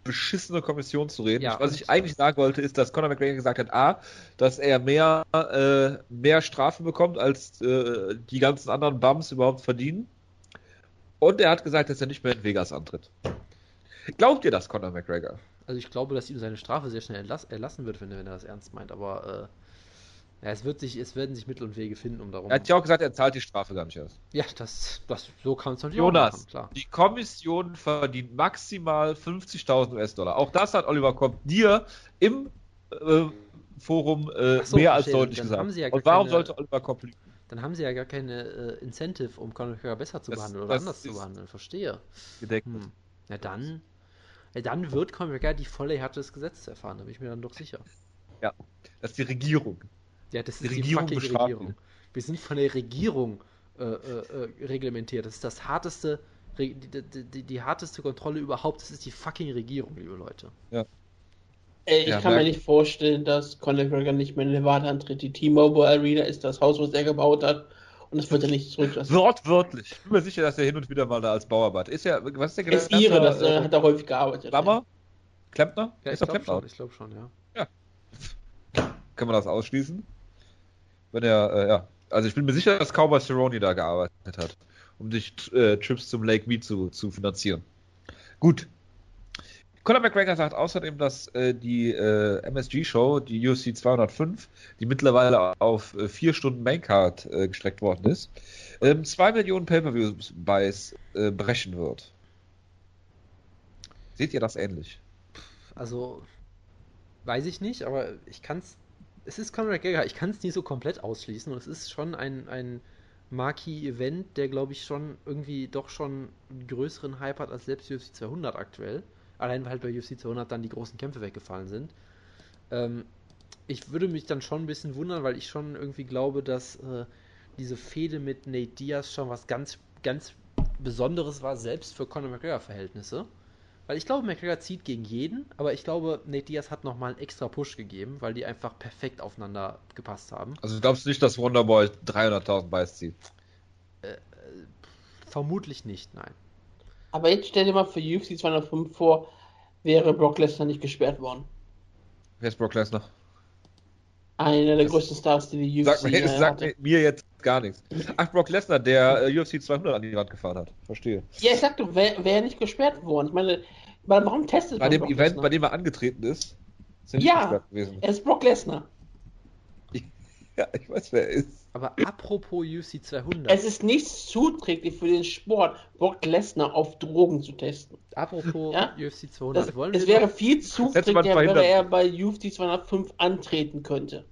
beschissene Kommission zu reden. Ja, Was ich eigentlich sagen wollte, ist, dass Conor McGregor gesagt hat, a, dass er mehr, äh, mehr Strafen bekommt, als äh, die ganzen anderen Bums überhaupt verdienen. Und er hat gesagt, dass er nicht mehr in Vegas antritt. Glaubt ihr das, Conor McGregor? Also ich glaube, dass ihm seine Strafe sehr schnell erlass erlassen wird, wenn er, wenn er das ernst meint, aber äh, ja, es, wird sich, es werden sich Mittel und Wege finden, um darum. Er hat ja auch gesagt, er zahlt die Strafe gar nicht erst. Ja, das, das so kann es natürlich Jonas, auch machen, klar. Die Kommission verdient maximal 50.000 US-Dollar. Auch das hat Oliver Kopp dir im äh, Forum äh, so, mehr als deutlich gesagt. Ja und warum keine... sollte Oliver Kopp lügen? dann haben sie ja gar keine äh, Incentive, um Conor McGregor besser zu das, behandeln oder anders zu behandeln. Verstehe. Gedeckt. Hm. Ja, dann, dann wird Conor McGregor die volle Härte des Gesetzes erfahren, da bin ich mir dann doch sicher. Ja, das ist die Regierung. Ja, das die ist Regierung die fucking Regierung. Wir sind von der Regierung äh, äh, äh, reglementiert. Das ist das harteste, die, die, die, die, harteste Kontrolle überhaupt. Das ist die fucking Regierung, liebe Leute. Ja. Ey, ich ja, kann mir nicht vorstellen, dass Conor McGregor nicht mehr in Nevada antritt. Die T-Mobile Arena ist das Haus, was er gebaut hat. Und das wird er nicht zurücklassen. Wortwörtlich. Ich bin mir sicher, dass er hin und wieder mal da als Bauarbeit ist. Ja, was ist der Ist ihre, das äh, hat er häufig gearbeitet. Klammer? Klempner? Ja, ist ich glaube schon, ich glaub schon, ja. Ja. Kann man das ausschließen? Wenn er, äh, ja. Also ich bin mir sicher, dass Cowboy Cerrone da gearbeitet hat, um sich äh, Trips zum Lake Mead zu, zu finanzieren. Gut, Conor McGregor sagt außerdem, dass äh, die äh, MSG-Show, die UFC 205, die mittlerweile auf äh, vier Stunden Maincard äh, gestreckt worden ist, ähm, zwei Millionen Pay-Per-Views äh, brechen wird. Seht ihr das ähnlich? Also, weiß ich nicht, aber ich kann es. Es ist Conor McGregor, ich kann es nie so komplett ausschließen und es ist schon ein, ein Marquee-Event, der glaube ich schon irgendwie doch schon einen größeren Hype hat als selbst UFC 200 aktuell. Allein weil halt bei UFC 200 dann die großen Kämpfe weggefallen sind. Ähm, ich würde mich dann schon ein bisschen wundern, weil ich schon irgendwie glaube, dass äh, diese Fehde mit Nate Diaz schon was ganz, ganz Besonderes war, selbst für Conor McGregor-Verhältnisse. Weil ich glaube, McGregor zieht gegen jeden, aber ich glaube, Nate Diaz hat nochmal einen extra Push gegeben, weil die einfach perfekt aufeinander gepasst haben. Also du glaubst nicht, dass Wonderboy 300.000 Beiß zieht? Äh, äh, vermutlich nicht, nein. Aber jetzt stell dir mal für UFC 205 vor, wäre Brock Lesnar nicht gesperrt worden. Wer ist Brock Lesnar? Einer der das größten Stars, die die UFC sag, mir, sagt mir jetzt gar nichts. Ach, Brock Lesnar, der äh, UFC 200 an die Wand gefahren hat. Verstehe. Ja, ich sagte, wäre wär nicht gesperrt worden. Ich meine, warum testet Bei dem Brock Event, Lesnar? bei dem er angetreten ist, nicht ja, gesperrt gewesen. er ist Brock Lesnar. Ja, ich weiß, wer er ist. Aber apropos UC 200. Es ist nicht zuträglich für den Sport, Brock Lesnar auf Drogen zu testen. Apropos ja? UFC 200. Das, es wäre viel zuträglicher, wenn er bei UFC 205 antreten könnte.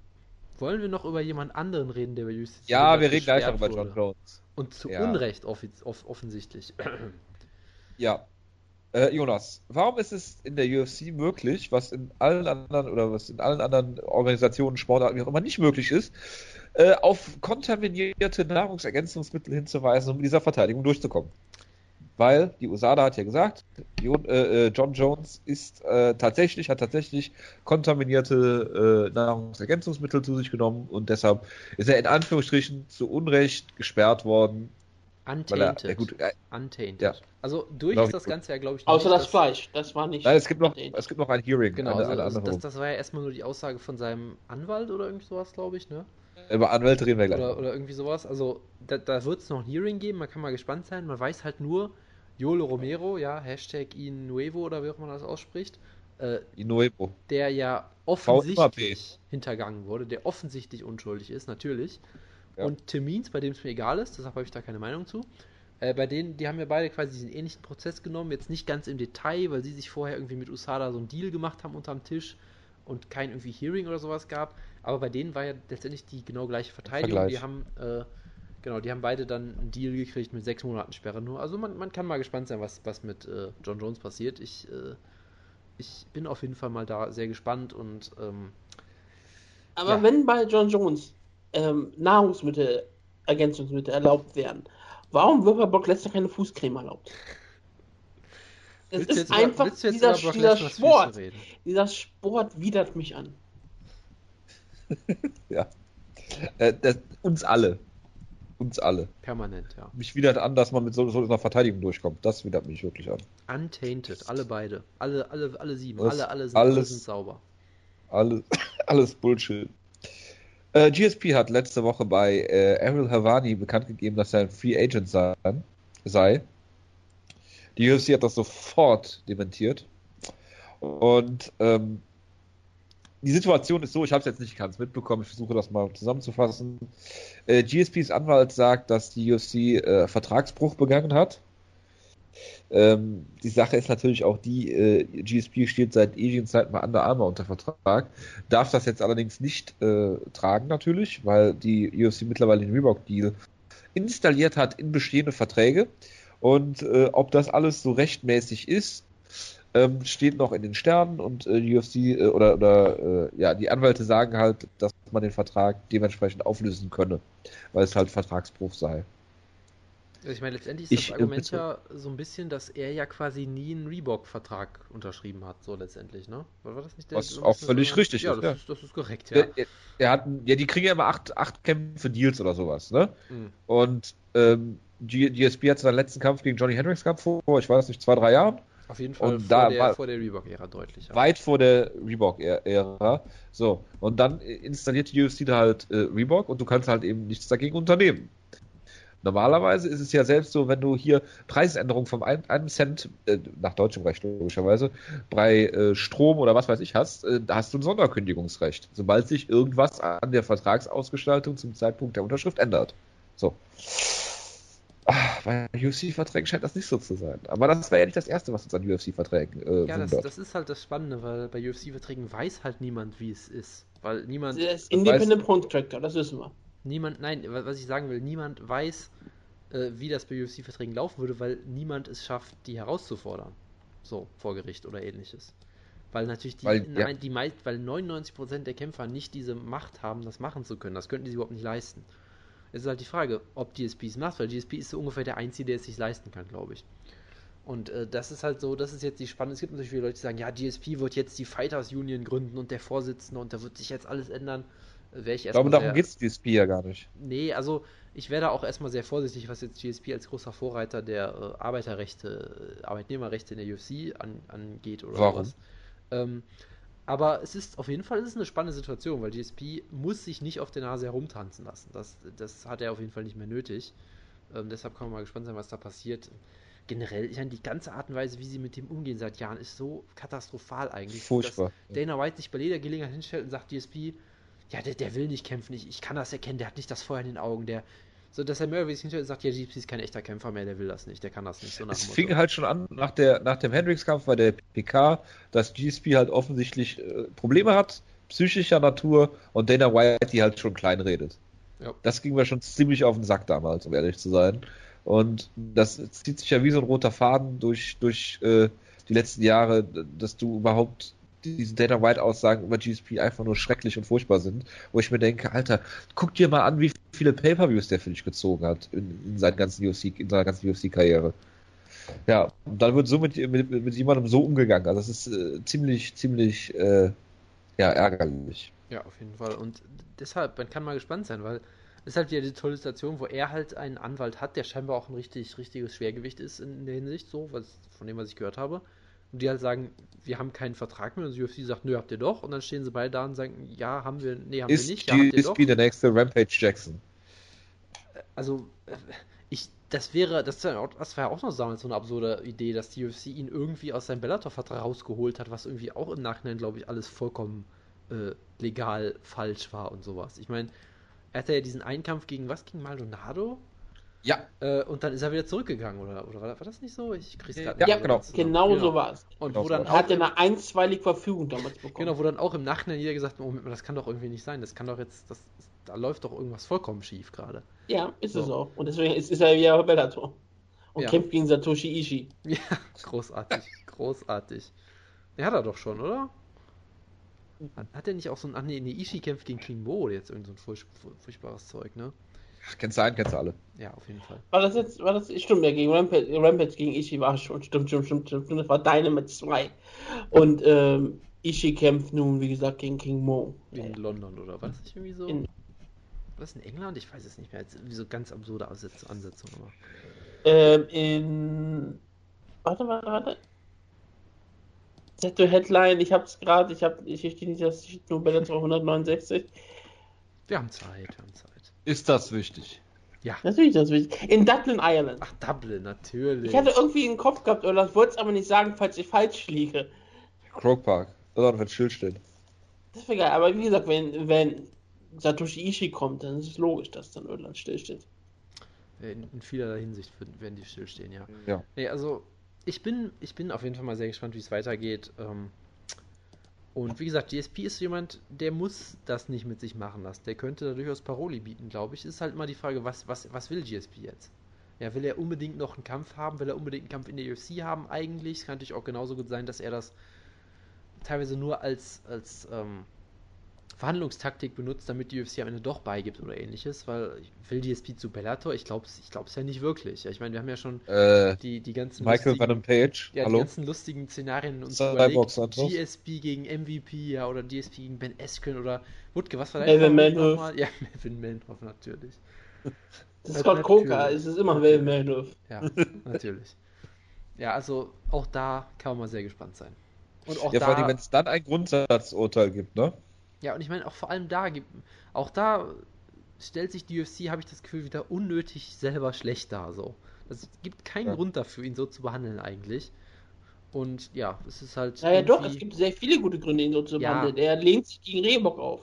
Wollen wir noch über jemand anderen reden, der bei UFC 200 Ja, wir reden gleich noch über John Jones. Und zu ja. Unrecht off offensichtlich. Ja, äh, Jonas, warum ist es in der UFC möglich, was in allen anderen oder was in allen anderen Organisationen, Sportarten wie auch immer nicht möglich ist, äh, auf kontaminierte Nahrungsergänzungsmittel hinzuweisen, um dieser Verteidigung durchzukommen? Weil die USADA hat ja gesagt, John, äh, äh, John Jones ist äh, tatsächlich, hat tatsächlich kontaminierte äh, Nahrungsergänzungsmittel zu sich genommen und deshalb ist er in Anführungsstrichen zu Unrecht gesperrt worden Untainted. Er, ja gut, äh, Untainted. Ja. Also durch ist das Ganze ja, glaube ich, Außer das Fleisch, das war nicht. Nein, es gibt noch, es gibt noch ein Hearing. Genau, eine, also, eine das, das, war ja erstmal nur die Aussage von seinem Anwalt oder irgend sowas, glaube ich, ne? Über Anwälte reden wir gleich. Oder, oder irgendwie sowas. Also da, da wird es noch ein Hearing geben, man kann mal gespannt sein. Man weiß halt nur, Yolo Romero, ja, Hashtag Inuevo oder wie auch man das ausspricht. Äh, Inuevo. Der ja offensichtlich hintergangen wurde, der offensichtlich unschuldig ist, natürlich. Ja. Und Tim Means, bei dem es mir egal ist, deshalb habe ich da keine Meinung zu, Äh, bei denen, die haben ja beide quasi diesen ähnlichen Prozess genommen, jetzt nicht ganz im Detail, weil sie sich vorher irgendwie mit USADA so einen Deal gemacht haben unterm Tisch und kein irgendwie Hearing oder sowas gab. Aber bei denen war ja letztendlich die genau gleiche Verteidigung. Vergleich. Die haben, äh, genau, die haben beide dann einen Deal gekriegt mit sechs Monaten Sperre nur. Also man, man kann mal gespannt sein, was, was mit äh, John Jones passiert. Ich, äh, ich bin auf jeden Fall mal da sehr gespannt und ähm, Aber Ja. wenn bei John Jones ähm, Nahrungsmittel, Ergänzungsmittel erlaubt werden, warum wird bei Brock Lesnar keine Fußcreme erlaubt? Es ist über- einfach dieser, über dieser Füße Sport. Dieser Sport widert mich an. Äh, das, uns alle. Uns alle. Permanent, ja. Mich widert an, dass man mit so, so einer Verteidigung durchkommt. Das widert mich wirklich an. Untainted, alle beide. Alle, alle, alle sieben. Das alle, alle sind, alles- alle sind sauber. Alles, alles Bullshit. Äh, GSP hat letzte Woche bei äh, Ariel Havani bekannt gegeben, dass er ein Free Agent sei. sei. Die UFC hat das sofort dementiert. Und ähm, die Situation ist so, ich habe es jetzt nicht ganz mitbekommen, ich versuche das mal zusammenzufassen. Äh, GSPs Anwalt sagt, dass die UFC äh, Vertragsbruch begangen hat. Ähm, die Sache ist natürlich auch die, äh, GSP steht seit ewigen Zeiten bei Under Armour unter Vertrag, darf das jetzt allerdings nicht äh, tragen natürlich, weil die UFC mittlerweile den Reebok-Deal installiert hat in bestehende Verträge und äh, ob das alles so rechtmäßig ist, ähm, steht noch in den Sternen und äh, die UFC äh, oder, oder äh, ja, die Anwälte sagen halt, dass man den Vertrag dementsprechend auflösen könne, weil es halt Vertragsbruch sei. Ich meine, letztendlich ist Ich, das äh, Argument ja so ein bisschen, dass er ja quasi nie einen Reebok-Vertrag unterschrieben hat, so letztendlich, ne? War das nicht Was so ein auch völlig so- richtig ja, ist, das ja. Ist, das ist korrekt, ja. Er, er hat, ja, die kriegen ja immer acht, acht Kämpfe Deals oder sowas, ne? Mhm. Und ähm, GSP hat seinen letzten Kampf gegen Johnny Hendricks gehabt vor, ich weiß nicht, zwei, drei Jahren. Auf jeden Fall Und vor, da der, vor der Reebok-Ära deutlich. Ja. Weit vor der Reebok-Ära. So, und dann installiert die UFC da halt äh, Reebok und du kannst halt eben nichts dagegen unternehmen. Normalerweise ist es ja selbst so, wenn du hier Preisänderungen vom ein, einem Cent, äh, nach deutschem Recht logischerweise, bei äh, Strom oder was weiß ich hast, äh, da hast du ein Sonderkündigungsrecht, sobald sich irgendwas an der Vertragsausgestaltung zum Zeitpunkt der Unterschrift ändert. So. Ah, bei UFC-Verträgen scheint das nicht so zu sein. Aber das wäre ja nicht das Erste, was uns an UFC-Verträgen äh, Ja, das, das ist halt das Spannende, weil bei UFC-Verträgen weiß halt niemand, wie es ist. Weil niemand, Der ist Independent Contractor, das wissen wir. Niemand, nein, wa- was ich sagen will, niemand weiß, äh, wie das bei UFC-Verträgen laufen würde, weil niemand es schafft, die herauszufordern. So, vor Gericht oder ähnliches. Weil natürlich die, Weil, ja. nein, die mei- weil 99% der Kämpfer nicht diese Macht haben, das machen zu können. Das könnten die sich überhaupt nicht leisten. Es ist halt die Frage, ob GSP es macht, weil GSP ist so ungefähr der Einzige, der es sich leisten kann, glaube ich. Und äh, das ist halt so, das ist jetzt die Spannung. Es gibt natürlich viele Leute, die sagen, ja, GSP wird jetzt die Fighters Union gründen und der Vorsitzende und da wird sich jetzt alles ändern. Wäre ich Ich glaube, erstmal darum geht es GSP ja gar nicht. Nee, also ich wäre da auch erstmal sehr vorsichtig, was jetzt GSP als großer Vorreiter der äh, Arbeiterrechte, äh, Arbeitnehmerrechte in der UFC an, angeht oder Warum? sowas. Ähm, aber es ist auf jeden Fall es ist eine spannende Situation, weil GSP muss sich nicht auf der Nase herumtanzen lassen. Das, das hat er auf jeden Fall nicht mehr nötig. Ähm, deshalb kann man mal gespannt sein, was da passiert. Generell, ich meine, die ganze Art und Weise, wie sie mit dem umgehen seit Jahren, ist so katastrophal eigentlich. Furchtbar. Dass Dana White sich bei jeder Gelegenheit hinstellt und sagt, GSP, ja, der, der will nicht kämpfen, ich, ich kann das erkennen, der hat nicht das Feuer in den Augen, der. So, dass er Murray sagt, ja, GSP ist kein echter Kämpfer mehr, der will das nicht, der kann das nicht. So Es fing halt schon an nach, der, nach dem Hendricks-Kampf bei der PK, dass GSP halt offensichtlich äh, Probleme hat, psychischer Natur, und Dana White die halt schon klein redet. Ja. Das ging mir schon ziemlich auf den Sack damals, um ehrlich zu sein. Und das zieht sich ja wie so ein roter Faden durch, durch äh, die letzten Jahre, dass du überhaupt diese Dana White-Aussagen über GSP einfach nur schrecklich und furchtbar sind, wo ich mir denke, Alter, guck dir mal an, wie viele Pay-Per-Views der für dich gezogen hat in, in, seinen ganzen UFC, in seiner ganzen UFC-Karriere. Ja, und dann wird so mit, mit, mit jemandem so umgegangen. Also das ist äh, ziemlich, ziemlich äh, ja, ärgerlich. Ja, auf jeden Fall. Und deshalb, man kann mal gespannt sein, weil es ist halt wieder die tolle Situation, wo er halt einen Anwalt hat, der scheinbar auch ein richtig, richtiges Schwergewicht ist in der Hinsicht, so, was, von dem, was ich gehört habe. Und die halt sagen, wir haben keinen Vertrag mehr. Und die UFC sagt, nö, habt ihr doch. Und dann stehen sie beide da und sagen, ja, haben wir, nee, haben Ist wir nicht, ja, habt ihr doch. GSP der nächste Rampage Jackson? Also, äh, ich, das wäre, das war ja auch noch damals so eine absurde Idee, dass die UFC ihn irgendwie aus seinem Bellator-Vertrag rausgeholt hat, was irgendwie auch im Nachhinein, glaube ich, alles vollkommen äh, legal falsch war und sowas. Ich meine, er hatte ja diesen Einkampf gegen was? Gegen Maldonado? Ja. Äh, und dann ist er wieder zurückgegangen, oder, oder war, war das nicht so? Ich krieg's gerade Ja, nicht genau. zusammen. Genau, so war es. Und Genau wo so dann. Er hatte eine einstweilige Verfügung damals bekommen. genau, wo dann auch im Nachhinein jeder gesagt hat, Moment mal, das kann doch irgendwie nicht sein, das kann doch jetzt, das, da läuft doch irgendwas vollkommen schief gerade. Ja, ist es So. auch. Und deswegen ist, ist er wieder bei Bellator. Und Ja. kämpft gegen Satoshi Ishii. Ja, großartig, großartig. Der hat er doch schon, oder? Hat, hat er nicht auch so ein, ach nee, nee, Ishii kämpft gegen King Mo, jetzt irgend so ein furch- furchtbares Zeug, ne? Kennst du einen, kennst du alle. Ja, auf jeden Fall. War das jetzt, war das, stimmt, ja, gegen Rampage, Rampage gegen Ishii war schon, stimmt, stimmt, stimmt, stimmt, stimmt, das war Dynamite 2. Und, ähm, Ishii kämpft nun, wie gesagt, gegen King Mo. In London, oder war das nicht irgendwie so? In- war das in England? Ich weiß es nicht mehr. Jetzt so ganz absurde Ansetz- Ansetzung immer. Ähm, in, warte, warte, warte. Zetto Headline, ich hab's gerade, ich hab, ich stehe nicht, das steht nur Bellator 169. Wir haben Zeit, wir haben Zeit. Ist das wichtig? Ja. Natürlich, das ich. In Dublin, Ireland. Ach, Dublin, natürlich. Ich hatte irgendwie einen Kopf gehabt, oder das wollte es aber nicht sagen, falls ich falsch liege. Croke Park. Auch auf ein Schild stehen. Das wäre geil, aber wie gesagt, wenn, wenn Satoshi Ishii kommt, dann ist es logisch, dass dann Irland stillsteht. In, in vielerlei Hinsicht würden- werden die stillstehen, ja. Ja. Nee, also ich bin, ich bin auf jeden Fall mal sehr gespannt, wie es weitergeht. Ähm, und wie gesagt, GSP ist jemand, der muss das nicht mit sich machen lassen. Der könnte da durchaus Paroli bieten, glaube ich. Ist halt immer die Frage, was, was, was will GSP jetzt? Ja, will er unbedingt noch einen Kampf haben? Will er unbedingt einen Kampf in der UFC haben? Eigentlich es kann natürlich auch genauso gut sein, dass er das teilweise nur als, als ähm, Verhandlungstaktik benutzt, damit die UFC am Ende doch beigibt oder ähnliches, weil ich will GSP zu Bellator? Ich glaube es ich glaub's ja nicht wirklich. Ja, ich meine, wir haben ja schon Äh, die, die ganzen Michael lustigen- Venom Page. ja, die Hallo? ganzen lustigen Szenarien uns Cyborg überlegt. GSP gegen MVP, ja, oder GSP gegen Ben Askren oder Wutke, was war Melvin Favorit Manhoef. nochmal? Ja, Melvin Manhoef, natürlich. Das ist Scott Coker, es ist immer Will Meldoff. Ja, natürlich. Ja, also auch da kann man mal sehr gespannt sein. Und auch Ja, vor allem, da, wenn es dann ein Grundsatzurteil gibt, ne? Ja, und ich meine, auch vor allem da gibt, auch da stellt sich die UFC, habe ich das Gefühl, wieder unnötig selber schlecht dar, so. Es gibt keinen Ja. Grund dafür, ihn so zu behandeln eigentlich. Und ja, es ist halt. Naja, doch, irgendwie- es gibt sehr viele gute Gründe, ihn so zu Ja. behandeln. Er lehnt sich gegen Rehbock auf.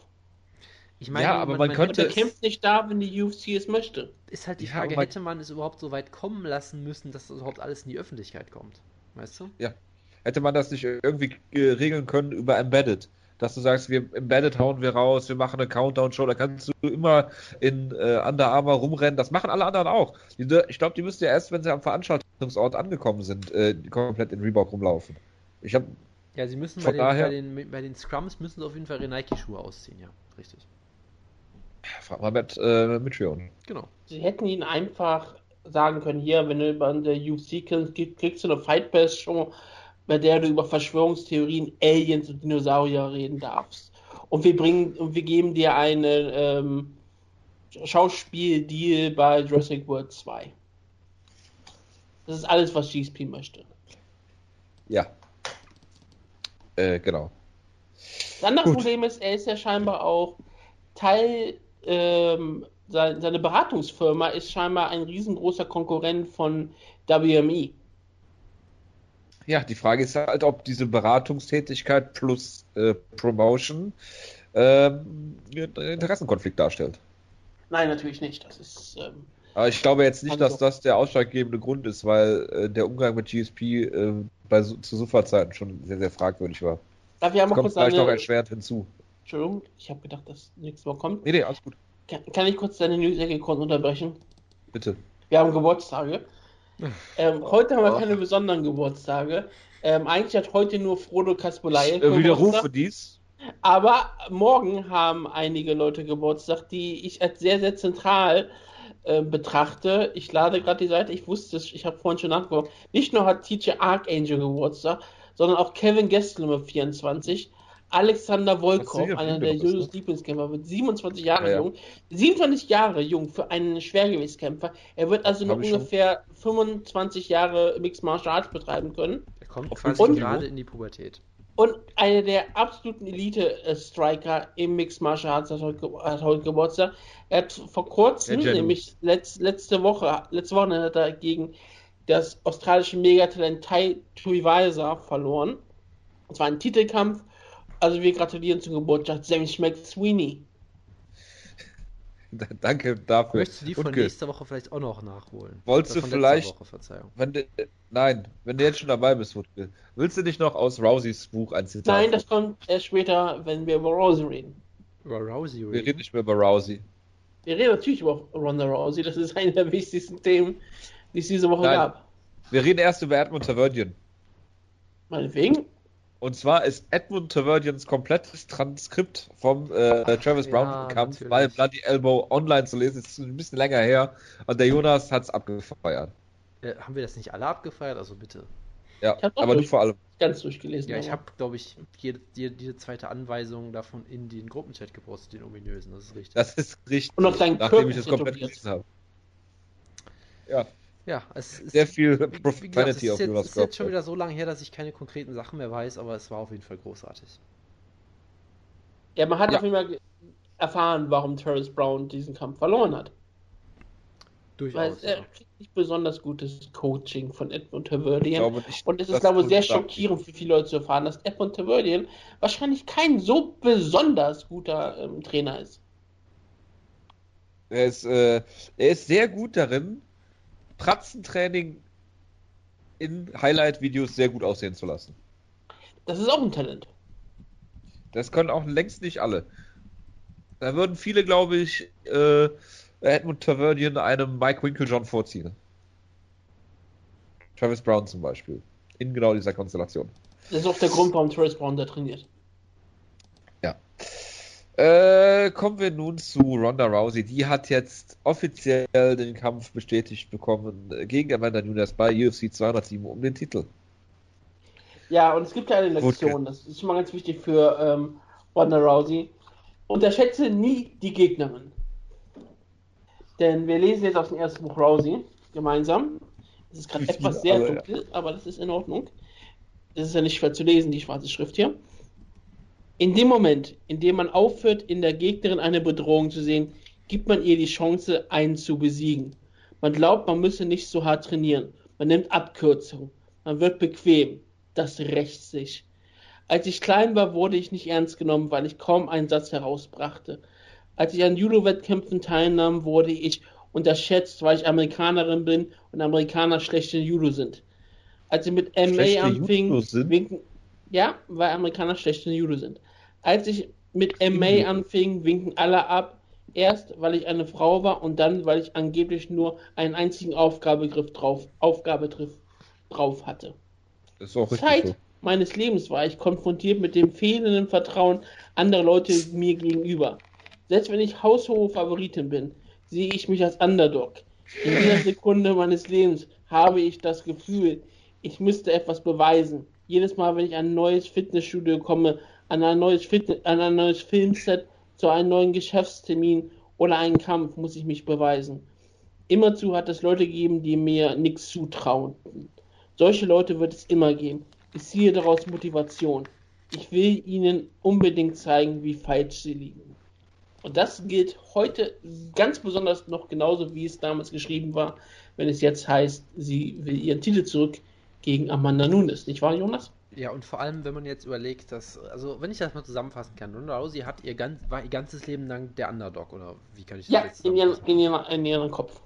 Ich meine, Ja, aber man Und könnte- er es- kämpft nicht da, wenn die UFC es möchte. ist halt die Ja, Frage, aber- hätte man es überhaupt so weit kommen lassen müssen, dass das überhaupt alles in die Öffentlichkeit kommt? Weißt du? Hätte man das nicht irgendwie regeln können über Embedded? Dass du sagst, wir Embedded hauen wir raus, wir machen eine Countdown-Show, da kannst du immer in äh, Under Armour rumrennen. Das machen alle anderen auch. Die, ich glaube, die müssten ja erst, wenn sie am Veranstaltungsort angekommen sind, äh, komplett in Reebok rumlaufen. Ich habe Ja, sie müssen bei Von den, daher- bei, den, bei den Scrums müssen sie auf jeden Fall ihre Nike-Schuhe ausziehen, ja. Richtig. frag mal mit äh, Mitchell. Genau. Sie hätten ihn einfach sagen können, hier, wenn du bei der UFC kriegst, kriegst du eine Fight Pass Show, bei der du über Verschwörungstheorien, Aliens und Dinosaurier reden darfst. Und wir bringen, und wir geben dir einen ähm, Schauspieldeal bei Jurassic World 2. Das ist alles, was GSP möchte. Ja. Äh, genau. Das andere Gut. Problem ist, er ist ja scheinbar auch Teil, ähm, sein, seine Beratungsfirma ist scheinbar ein riesengroßer Konkurrent von. WME. Ja, die Frage ist halt, ob diese Beratungstätigkeit plus äh, Promotion ähm, einen Interessenkonflikt darstellt. Nein, natürlich nicht. Das ist. Ähm, Aber ich glaube jetzt nicht, Also- dass das der ausschlaggebende Grund ist, weil äh, der Umgang mit GSP äh, bei, zu Superzeiten schon sehr, sehr fragwürdig war. darf ich einmal kommt kurz vielleicht noch deine. erschwert hinzu. Entschuldigung, ich habe gedacht, dass nächstes Mal kommt. Nee, nee, alles gut. Kann, kann ich kurz deine News-Ecke kurz unterbrechen? Bitte. Wir haben Geburtstage. Ähm, heute haben wir Oh. keine besonderen Geburtstage. Ähm, eigentlich hat heute nur Frodo Kasperlei Ich äh, widerrufe dies. Aber morgen haben einige Leute Geburtstag, die ich als sehr, sehr zentral äh, betrachte. Ich lade gerade die Seite, ich wusste es, ich habe vorhin schon nachgeguckt. Nicht nur hat TJ Archangel Geburtstag, sondern auch Kevin Gastelum mit 24. Alexander Volkov, einer der? Julius Lieblingskämpfer, wird 27 Jahre Ja, ja. jung. 27 Jahre jung für einen Schwergewichtskämpfer. Er wird also noch ich schon. ungefähr 25 Jahre Mixed Martial Arts betreiben können. Er kommt quasi fünf gerade in die Pubertät. Und einer der absoluten Elite-Striker im Mixed Martial Arts hat heute, hat heute Geburtstag. Er hat vor kurzem, nämlich letz, letzte Woche, letzte Woche hat er gegen das australische Megatalent Tai Tuivasa verloren. Und zwar ein Titelkampf. Also wir gratulieren zum Geburtstag Sammy Schmeck Sweeney. Danke dafür. Möchtest du die von Unke, nächster Woche vielleicht auch noch nachholen? Wolltest du vielleicht- Woche, Verzeihung. Wenn du, nein, wenn du jetzt schon dabei bist, Wutke, willst du nicht noch aus Rouseys Buch ein Zitat? Nein, das kommt erst später, wenn wir über Rousey reden. Über Rousey Wir reden nicht mehr über Rousey. Wir reden natürlich über Ronda Rousey, das ist eine der wichtigsten Themen, die es diese Woche Nein. gab. Wir reden erst über Edmund Taverdian. Meinetwegen. Und zwar ist Edmund Taverdians komplettes Transkript vom äh, Travis ja, Brown Kampf natürlich. bei Bloody Elbow online zu lesen. Das ist ein bisschen länger her. Und der Jonas hat es abgefeiert. Äh, haben wir das nicht alle abgefeiert? Also bitte. Ja, aber du vor allem. Ganz durchgelesen. Ja, ich habe, glaube ich, jede, jede, jede zweite Anweisung davon in den Gruppenchat gepostet, den ominösen. Das ist richtig. Das ist richtig. Und auf deinen nachdem Körper ich das komplett gelesen habe. Ja, ja, es ist. sehr viel es Profanity ist auf jetzt, Jonas ist jetzt schon wieder so lange her, dass ich keine konkreten Sachen mehr weiß, aber es war auf jeden Fall großartig. Ja, man hat Ja. auf jeden Fall erfahren, warum Travis Brown diesen Kampf verloren hat. Weil Durchaus. er Ja. kriegt nicht besonders gutes Coaching von Edmund Taverdian. nicht, Und es ist, glaube ich, sehr schockierend für viele Leute zu erfahren, dass Edmund Taverdian wahrscheinlich kein so besonders guter ähm, Trainer ist. Er ist, äh, er ist sehr gut darin, Pratzentraining in Highlight-Videos sehr gut aussehen zu lassen. Das ist auch ein Talent. Das können auch längst nicht alle. Da würden viele, glaube ich, äh, Edmund Taverdian einem Mike Winklejohn vorziehen. Travis Brown zum Beispiel. In genau dieser Konstellation. Das ist auch der Grund, warum Travis Brown da trainiert. Äh, kommen wir nun zu Ronda Rousey. Die hat jetzt offiziell den Kampf bestätigt bekommen gegen Amanda Nunes bei UFC 207 um den Titel. Ja, und es gibt ja eine. Lektion, das ist schon mal ganz wichtig für ähm, Ronda Rousey. Unterschätze nie die Gegnerin. Denn wir lesen jetzt aus dem ersten Buch Rousey gemeinsam. Es ist gerade etwas sehr aber ja. dunkel, aber das ist in Ordnung. Das ist ja nicht schwer zu lesen, die schwarze Schrift hier. In dem Moment, in dem man aufhört, in der Gegnerin eine Bedrohung zu sehen, gibt man ihr die Chance, einen zu besiegen. Man glaubt, man müsse nicht so hart trainieren. Man nimmt Abkürzungen. Man wird bequem. Das rächt sich. Als ich klein war, wurde ich nicht ernst genommen, weil ich kaum einen Satz herausbrachte. Als ich an Judo-Wettkämpfen teilnahm, wurde ich unterschätzt, weil ich Amerikanerin bin und Amerikaner schlecht in Judo sind. Als ich mit MA Schlechte anfing, winken, ja, weil Amerikaner schlecht in Judo sind. Als ich mit. MA anfing, winken alle ab. Erst, weil ich eine Frau war und dann, weil ich angeblich nur einen einzigen Aufgabegriff drauf, Aufgabegriff drauf hatte. Das ist auch richtig Zeit so. meines Lebens war ich konfrontiert mit dem fehlenden Vertrauen anderer Leute mir gegenüber. Selbst wenn ich haushohe Favoritin bin, sehe ich mich als Underdog. In jeder Sekunde meines Lebens habe ich das Gefühl, ich müsste etwas beweisen. Jedes Mal, wenn ich ein neues Fitnessstudio komme, an ein neues, Fitness, an ein neues Filmset, zu einem neuen Geschäftstermin oder einen Kampf, muss ich mich beweisen. Immerzu hat es Leute gegeben, die mir nichts zutrauen. Solche Leute wird es immer geben. Ich ziehe daraus Motivation. Ich will ihnen unbedingt zeigen, wie falsch sie liegen. Und das gilt heute ganz besonders noch genauso, wie es damals geschrieben war, wenn es jetzt heißt, sie will ihren Titel zurück gegen Amanda Nunes. Nicht wahr, Jonas? Ja, und vor allem, wenn man jetzt überlegt, dass, also wenn ich das mal zusammenfassen kann, Ronda Rousey hat ihr ganz, war ihr ganzes Leben lang der Underdog, oder wie kann ich das Ja, jetzt in ihren, zusammenfassen? in ihren, in ihren Kopf.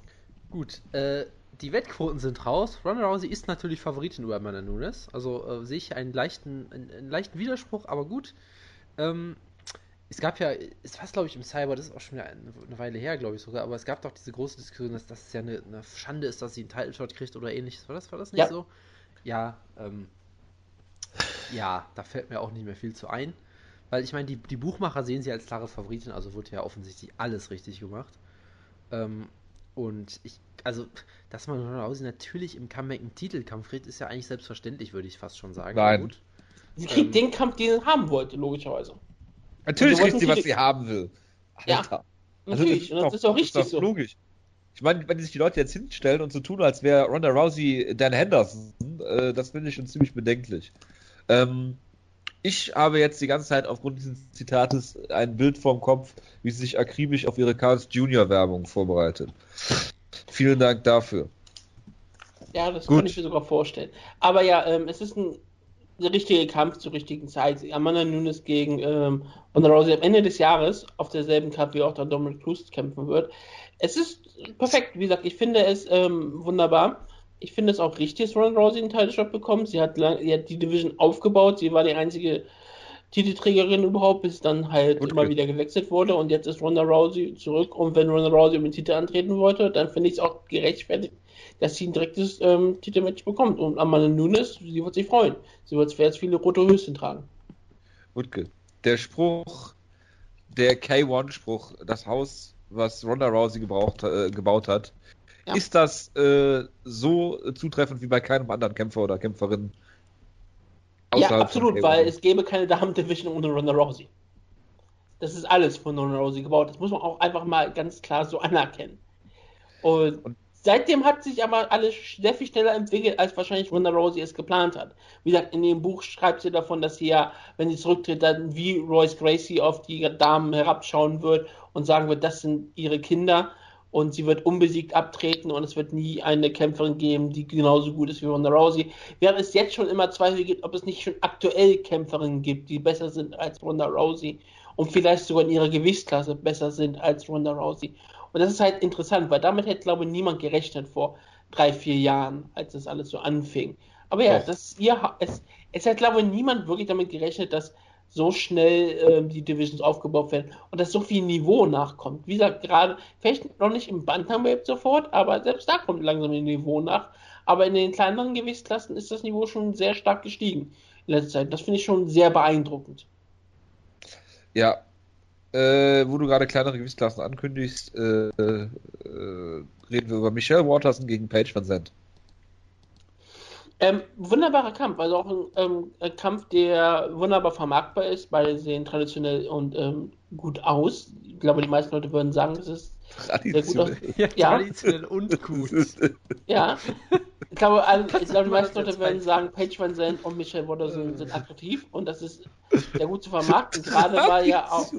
Gut, äh, die Wettquoten sind raus. Ronda Rousey ist natürlich Favoritin über Amanda Nunes. Also äh, sehe ich einen leichten, einen, einen leichten Widerspruch, aber gut. Ähm, es gab ja, es war glaube ich im Cyber, das ist auch schon eine, eine Weile her, glaube ich sogar, aber es gab doch diese große Diskussion, dass das ja eine, eine Schande ist, dass sie einen Title Shot kriegt oder ähnliches. War das, war das nicht Ja. so? Ja, ähm, ja, da fällt mir auch nicht mehr viel zu ein. Weil ich meine, die, die Buchmacher sehen sie als klare Favoritin, also wurde ja offensichtlich alles richtig gemacht. Ähm, und ich, also, dass man Ronda Rousey natürlich im Comeback einen Titelkampf kriegt, ist ja eigentlich selbstverständlich, würde ich fast schon sagen. Nein. Sie kriegt Ähm. den Kampf, den sie haben wollte, logischerweise. Natürlich Also kriegt sie, was sie- haben will. Ja, Alter. Natürlich, und das ist auch richtig doch so. logisch. Ich meine, wenn sich die Leute jetzt hinstellen und so tun, als wäre Ronda Rousey Dan Henderson, äh, das finde ich schon ziemlich bedenklich. Ähm, ich habe jetzt die ganze Zeit aufgrund dieses Zitates ein Bild vorm Kopf, wie sie sich akribisch auf ihre Carl's Junior Werbung vorbereitet. Vielen Dank dafür. Ja, das Gut. kann ich mir sogar vorstellen. Aber ja, ähm, es ist ein der richtige Kampf zur richtigen Zeit. Amanda Nunes gegen ähm, Ronda Rousey am Ende des Jahres auf derselben Cup wie auch der Dominic Cruz kämpfen wird. Es ist perfekt, wie gesagt, ich finde es ähm, wunderbar. Ich finde es auch richtig, dass Ronda Rousey einen Titelshot bekommt. Sie hat, lang, sie hat die Division aufgebaut. Sie war die einzige Titelträgerin überhaupt, bis dann halt Gut, immer okay. wieder gewechselt wurde. Und jetzt ist Ronda Rousey zurück. Und wenn Ronda Rousey um den Titel antreten wollte, dann finde ich es auch gerechtfertigt, dass sie ein direktes ähm, Titelmatch bekommt. Und Amanda Nunes, sie wird sich freuen. Sie wird jetzt viele rote Höschen tragen. Wutke, der Spruch, der K1-Spruch, das Haus, was Ronda Rousey gebraucht, äh, gebaut hat, ja. ist das äh, so zutreffend wie bei keinem anderen Kämpfer oder Kämpferin? Ja, absolut, weil es gäbe keine Damen-Division ohne Ronda Rousey. Das ist alles von Ronda Rousey gebaut. Das muss man auch einfach mal ganz klar so anerkennen. Und, und Seitdem hat sich aber alles sehr viel schneller entwickelt, als wahrscheinlich Ronda Rousey es geplant hat. Wie gesagt, in dem Buch schreibt sie davon, dass sie ja, wenn sie zurücktritt, dann wie Royce Gracie auf die Damen herabschauen wird und sagen wird, das sind ihre Kinder und sie wird unbesiegt abtreten und es wird nie eine Kämpferin geben, die genauso gut ist wie Ronda Rousey. Während es jetzt schon immer Zweifel gibt, ob es nicht schon aktuell Kämpferinnen gibt, die besser sind als Ronda Rousey und vielleicht sogar in ihrer Gewichtsklasse besser sind als Ronda Rousey. Und das ist halt interessant, weil damit hätte, glaube ich, niemand gerechnet vor drei, vier Jahren, als das alles so anfing. Aber ja, das hier, es, es hat, glaube ich, niemand wirklich damit gerechnet, dass so schnell äh, die Divisions aufgebaut werden und dass so viel Niveau nachkommt. Wie gesagt, gerade, vielleicht noch nicht im Bantamweight sofort, aber selbst da kommt langsam ein Niveau nach. Aber in den kleineren Gewichtsklassen ist das Niveau schon sehr stark gestiegen in letzter Zeit. Das finde ich schon sehr beeindruckend. Ja, äh, wo du gerade kleinere Gewichtsklassen ankündigst, äh, äh, reden wir über Michelle Waterson gegen Paige Van Zandt. Ähm, wunderbarer Kampf, also auch ein, ähm, Kampf, der wunderbar vermarktbar ist, beide sehen traditionell und ähm, gut aus. Ich glaube, die meisten Leute würden sagen, es ist sehr gut aus. Ja, ja. traditionell und gut. ja. Ich glaube, ich glaube die meisten Leute würden sagen, Paige Van Zandt und Michelle Waterson sind attraktiv und das ist sehr gut zu vermarkten. Gerade weil ja auch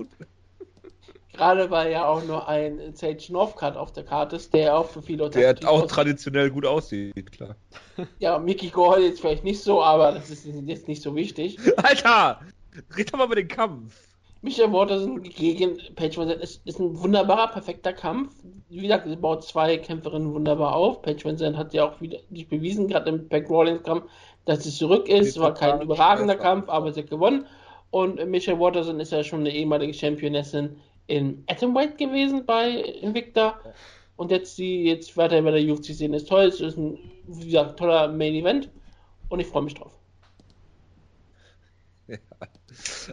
Gerade weil ja auch nur ein Sage Northcutt auf der Karte ist, der auch für viele Der auch aussieht. traditionell gut aussieht, klar. Ja, Mickey Gall jetzt vielleicht nicht so, aber das ist jetzt nicht so wichtig. Alter! Red doch mal über den Kampf. Michael Waterson gegen Paige Van ist, ist ein wunderbarer, perfekter Kampf. Wie gesagt, sie baut zwei Kämpferinnen wunderbar auf. Paige Van hat ja auch wieder sich bewiesen, gerade im Pack Rollins Kampf, dass sie zurück ist. War kein überragender Kampf, aber sie hat gewonnen. Und Michelle Waterson ist ja schon eine ehemalige Championessin in Atomweight gewesen bei Invicta und jetzt sie jetzt weiter bei der UFC sehen ist toll. Es ist ein wie gesagt, toller Main Event und ich freue mich drauf. Ja.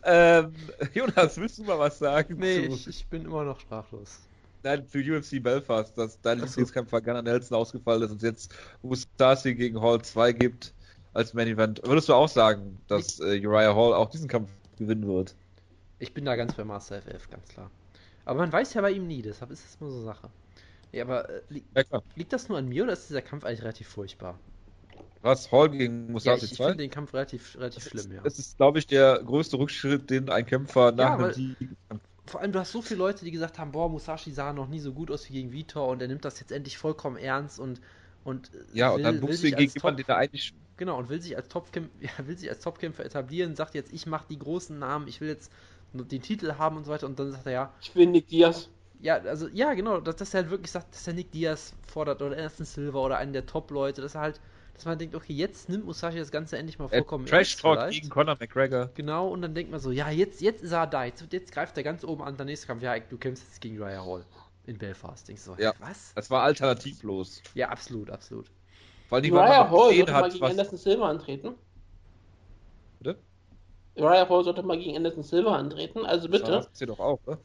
Ähm, Jonas, willst du mal was sagen? Nee, ich, ich, bin immer noch sprachlos. Nein, für UFC Belfast, dass dein Lieblingskämpfer Gunnar Nelson ausgefallen ist und jetzt Ustasi gegen Hall 2 gibt als Main Event. Würdest du auch sagen, dass äh, Uriah Hall auch diesen Kampf gewinnen wird? Ich bin da ganz bei Master FF, ganz klar. Aber man weiß ja bei ihm nie, deshalb ist es nur so Sache. Ja, aber äh, li ja, liegt das nur an mir oder ist dieser Kampf eigentlich relativ furchtbar? Was? Hall gegen Musashi ja, ich, 2? Ich finde den Kampf relativ, relativ schlimm, ja. Das ist, glaube ich, der größte Rückschritt, den ein Kämpfer nach ja, einem Vor allem, du hast so viele Leute, die gesagt haben, boah, Musashi sah noch nie so gut aus wie gegen Vitor und er nimmt das jetzt endlich vollkommen ernst und und ja, will, und dann buchst du ihn gegen jemanden, den er eigentlich genau und will sich als Topkämpfer ja, will sich als Topkämpfer etablieren, sagt jetzt, ich mache die großen Namen, ich will jetzt den Titel haben und so weiter. Und dann sagt er ja. Ich will Nick Diaz. Ja, also, ja, genau, dass, dass er halt wirklich sagt, dass er Nick Diaz fordert oder Anderson Silver oder einen der Top-Leute, dass er halt, dass man denkt, okay, jetzt nimmt Musashi das Ganze endlich mal vollkommen äh, Trash Talk gegen Conor McGregor. Genau, und dann denkt man so, ja, jetzt, jetzt ist er da, jetzt, jetzt greift er ganz oben an, der nächste Kampf, ja, du kämpfst jetzt gegen Raya Hall in Belfast. Denkst du so, ja, was? Das war alternativlos. Ja, absolut, absolut. Weil die Raya Hall sollte mal gegen Anderson Silver antreten. Uriah Hall sollte mal gegen Anderson Silver antreten, also bitte. Das ist doch auch, ne?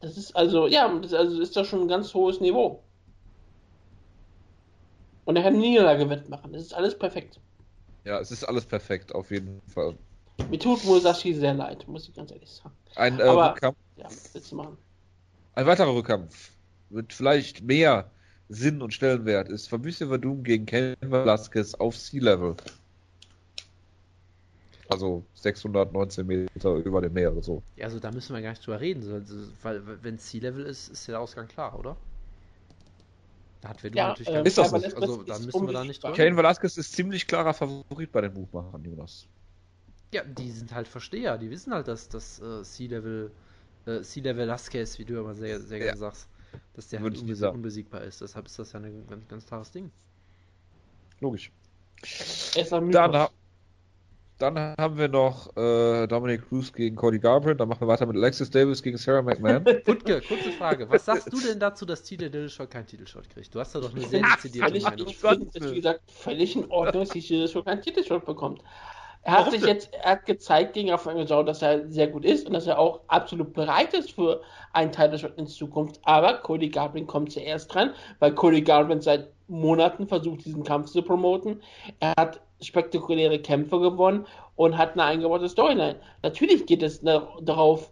Das ist also, ja, das also ist doch schon ein ganz hohes Niveau. Und er kann Niederlage wettmachen. Das ist alles perfekt. Ja, es ist alles perfekt, auf jeden Fall. Mir tut Musashi sehr leid, muss ich ganz ehrlich sagen. Ein äh, Aber, Rückkampf. Ja, willst du machen? Ein weiterer Rückkampf mit vielleicht mehr Sinn und Stellenwert ist Fabrice Verdum gegen Ken Velasquez auf Sea-Level. Also 619 Meter über dem Meer oder so. Ja, also da müssen wir gar nicht drüber reden, weil wenn Sea Level ist, ist der Ausgang klar, oder? Da hat Verdun ja, natürlich äh, ist das so. Also da müssen wir da nicht drüber Kane Velasquez ist ziemlich klarer Favorit bei den Buchmachern, Jonas. Ja, die sind halt Versteher. Die wissen halt, dass das äh, C-Level, äh, C-Level Lasquez, wie du immer sehr, sehr gerne Ja. sagst, dass der Würde halt unbesieg unbesiegbar ist. Deshalb ist das ja ein ganz, ganz klares Ding. Logisch. Dann, dann haben wir noch äh, Dominic Cruz gegen Cody Garbrandt. Dann machen wir weiter mit Alexis Davis gegen Sarah McMahon. Wutke, kurze Frage. Was sagst du denn dazu, dass Tite Dillashaw keinen Titelshot kriegt? Du hast da doch eine sehr dezidierte Meinung. ich finde es, wie gesagt, völlig in Ordnung, dass die schon keinen Titelshot bekommt. Er hat Warum sich denn? jetzt, er hat gezeigt gegen Rafael Sau, dass er sehr gut ist und dass er auch absolut bereit ist für einen Titelshot in Zukunft. Aber Cody Garbrandt kommt zuerst dran, weil Cody Garbrandt seit Monaten versucht, diesen Kampf zu promoten. Er hat spektakuläre Kämpfe gewonnen und hat eine eingebaute Storyline. Natürlich geht es darauf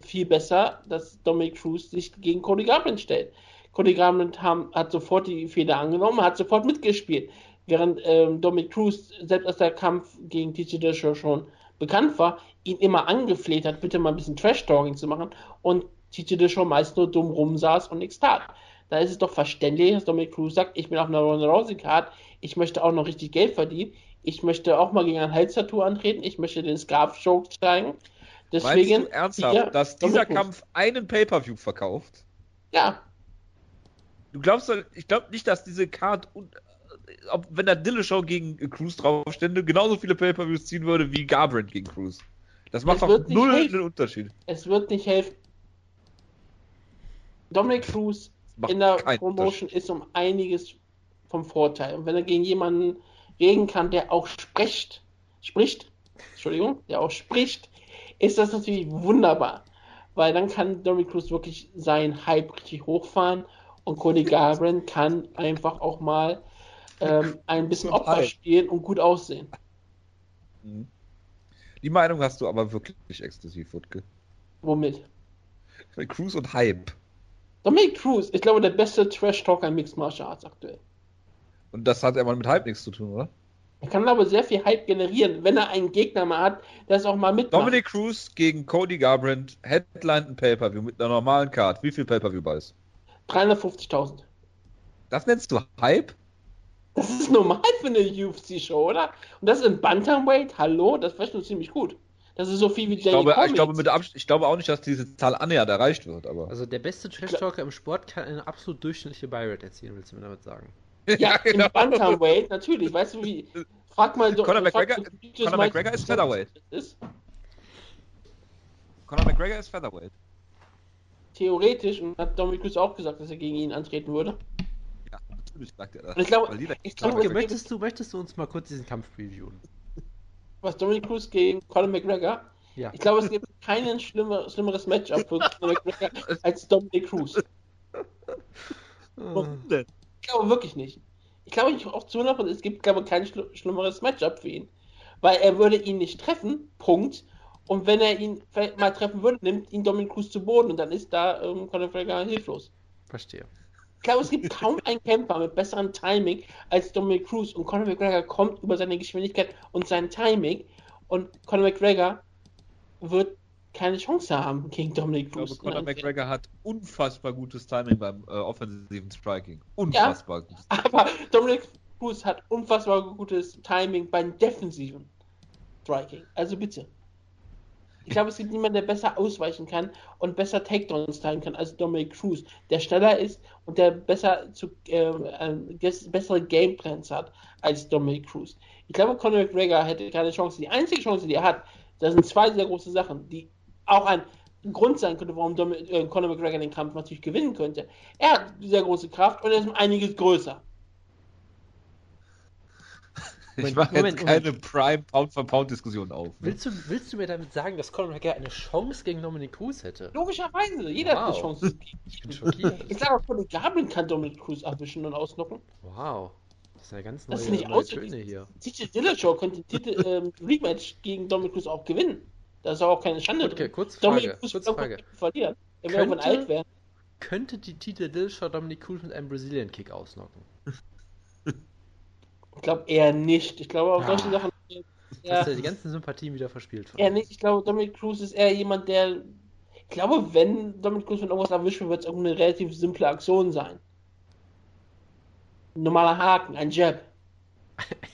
viel besser, dass Dominic Cruz sich gegen Cody Garbrandt stellt. Cody Garbrandt hat sofort die Fehler angenommen, hat sofort mitgespielt. Während ähm, Dominic Cruz, selbst als der Kampf gegen TJ Dillashaw schon bekannt war, ihn immer angefleht hat, bitte mal ein bisschen Trash-Talking zu machen und TJ Dillashaw meist nur dumm rumsaß und nichts tat. Da ist es doch verständlich, dass Dominic Cruz sagt, ich bin auf einer Ronda Rousey Card, ich möchte auch noch richtig Geld verdienen, ich möchte auch mal gegen ein Halstattoo antreten, ich möchte den Scarf-Joke zeigen. Deswegen, Meinst du ernsthaft, hier, dass dieser. Kampf einen Pay-Per-View verkauft? Ja, Du glaubst doch, ich glaube nicht, dass diese Card, äh, ob, wenn da Dillashaw gegen Cruz draufstände, genauso viele Pay-Per-Views ziehen würde wie Garbrandt gegen Cruz. Das macht doch null helfen. einen Unterschied. es wird nicht helfen. Dominic Cruz in der Promotion ist um einiges vom Vorteil. Und wenn er gegen jemanden reden kann, der auch spricht, spricht, Entschuldigung, der auch spricht, ist das natürlich wunderbar. Weil dann kann Dominic Cruz wirklich seinen Hype richtig hochfahren und Cody Garbrandt kann einfach auch mal ähm, ein bisschen Opfer spielen und gut aussehen. Mhm. Die Meinung hast du aber wirklich exklusiv, Wutke. Womit? Cruz und Hype. Dominic Cruz, ich glaube, der beste Trash-Talker im Mixed Martial Arts aktuell. Und das hat ja mal mit Hype nichts zu tun, oder? Er kann aber sehr viel Hype generieren, wenn er einen Gegner mal hat, der es auch mal mitmacht. Dominic Cruz gegen Cody Garbrandt headline ein Pay-Per-View mit einer normalen Card. Wie viel Pay-Per-View bei ist? 350.000. Das nennst du Hype? Das ist normal für eine UFC-Show, oder? Und das in Bantamweight, hallo, das wäre schon ziemlich gut. Das ist so viel wie Ich glaube, ich, glaube ich glaube auch nicht, dass diese Zahl annähernd erreicht wird, aber. Also der beste Trash-Talker im Sport kann eine absolut durchschnittliche Buy-Rate erzielen, willst du mir damit sagen? Ja, in Bantamweight, natürlich. Weißt du wie? Frag mal. genau. Conor McGregor- Conor McGregor ist Featherweight. Ist. Conor McGregor ist Featherweight. Theoretisch, und hat Dominic Cruz auch gesagt, dass er gegen ihn antreten würde. Ja, natürlich sagt er das. Und ich glaube- ich glaube, möchtest du, möchtest du uns mal kurz diesen Kampf previewen? Was Dominic Cruz gegen Conor McGregor? Ja. Ich glaube, es gibt kein schlimmer, schlimmeres Matchup für Conor McGregor als Dominic Cruz. Warum denn? Ich glaube wirklich nicht. Ich glaube nicht auch zu 100%, es gibt, glaube ich, kein schli- schlimmeres Matchup für ihn. Weil er würde ihn nicht treffen, Punkt. Und wenn er ihn vielleicht mal treffen würde, nimmt ihn Dominic Cruz zu Boden und dann ist da ähm, Conor McGregor hilflos. Verstehe. Ich glaube, es gibt kaum einen Kämpfer mit besserem Timing als Dominic Cruz und Conor McGregor kommt über seine Geschwindigkeit und sein Timing und Conor McGregor wird keine Chance haben gegen Dominic Ich glaube, Cruz. Conor McGregor hat unfassbar gutes Timing beim äh, offensiven Striking. Unfassbar gutes. Aber Dominic Cruz hat unfassbar gutes Timing beim defensiven Striking. Also bitte. Ich glaube, es gibt niemanden, der besser ausweichen kann und besser Takedowns teilen kann als Dominic Cruz, der schneller ist und der besser zu, äh, äh, bessere Gameplans hat als Dominic Cruz. Ich glaube, Conor McGregor hätte keine Chance. Die einzige Chance, die er hat, das sind zwei sehr große Sachen, die auch ein Grund sein könnte, warum äh, Conor McGregor den Kampf natürlich gewinnen könnte. Er hat sehr große Kraft und er ist um einiges größer. Ich Moment, mache Moment, jetzt keine Prime Pound-for-Pound-Diskussion auf. Ne? Willst du, willst du mir damit sagen, dass Conor McGregor eine Chance gegen Dominic Cruz hätte? Logischerweise, jeder hat eine Wow. Chance. Ich bin schockiert. Ich sage auch, Conor Gabelin kann Dominic Cruz erwischen und ausnocken. Wow. Das ist ja ganz neue, Das ist nicht neue. Töne hier. TJ Dillashaw könnte den Titel ähm, Rematch gegen Dominic Cruz auch gewinnen. Da ist auch keine Schande Okay, Dominic Frage. Wird Frage. verlieren. Er irgendwann Könnte- alt werden. Könnte die Titel Dillashaw Dominic Cruz mit einem Brazilian Kick ausnocken? Ich glaube eher nicht. Ich glaube, auf Ah. solche Sachen. Ja. Hast ja die ganzen Sympathien wieder verspielt. eher nicht. Ich glaube, Dominic Cruz ist eher jemand, der. Ich glaube, wenn Dominic Cruz mit irgendwas erwischt wird, wird es irgendeine relativ simple Aktion sein. Ein normaler Haken, ein Jab.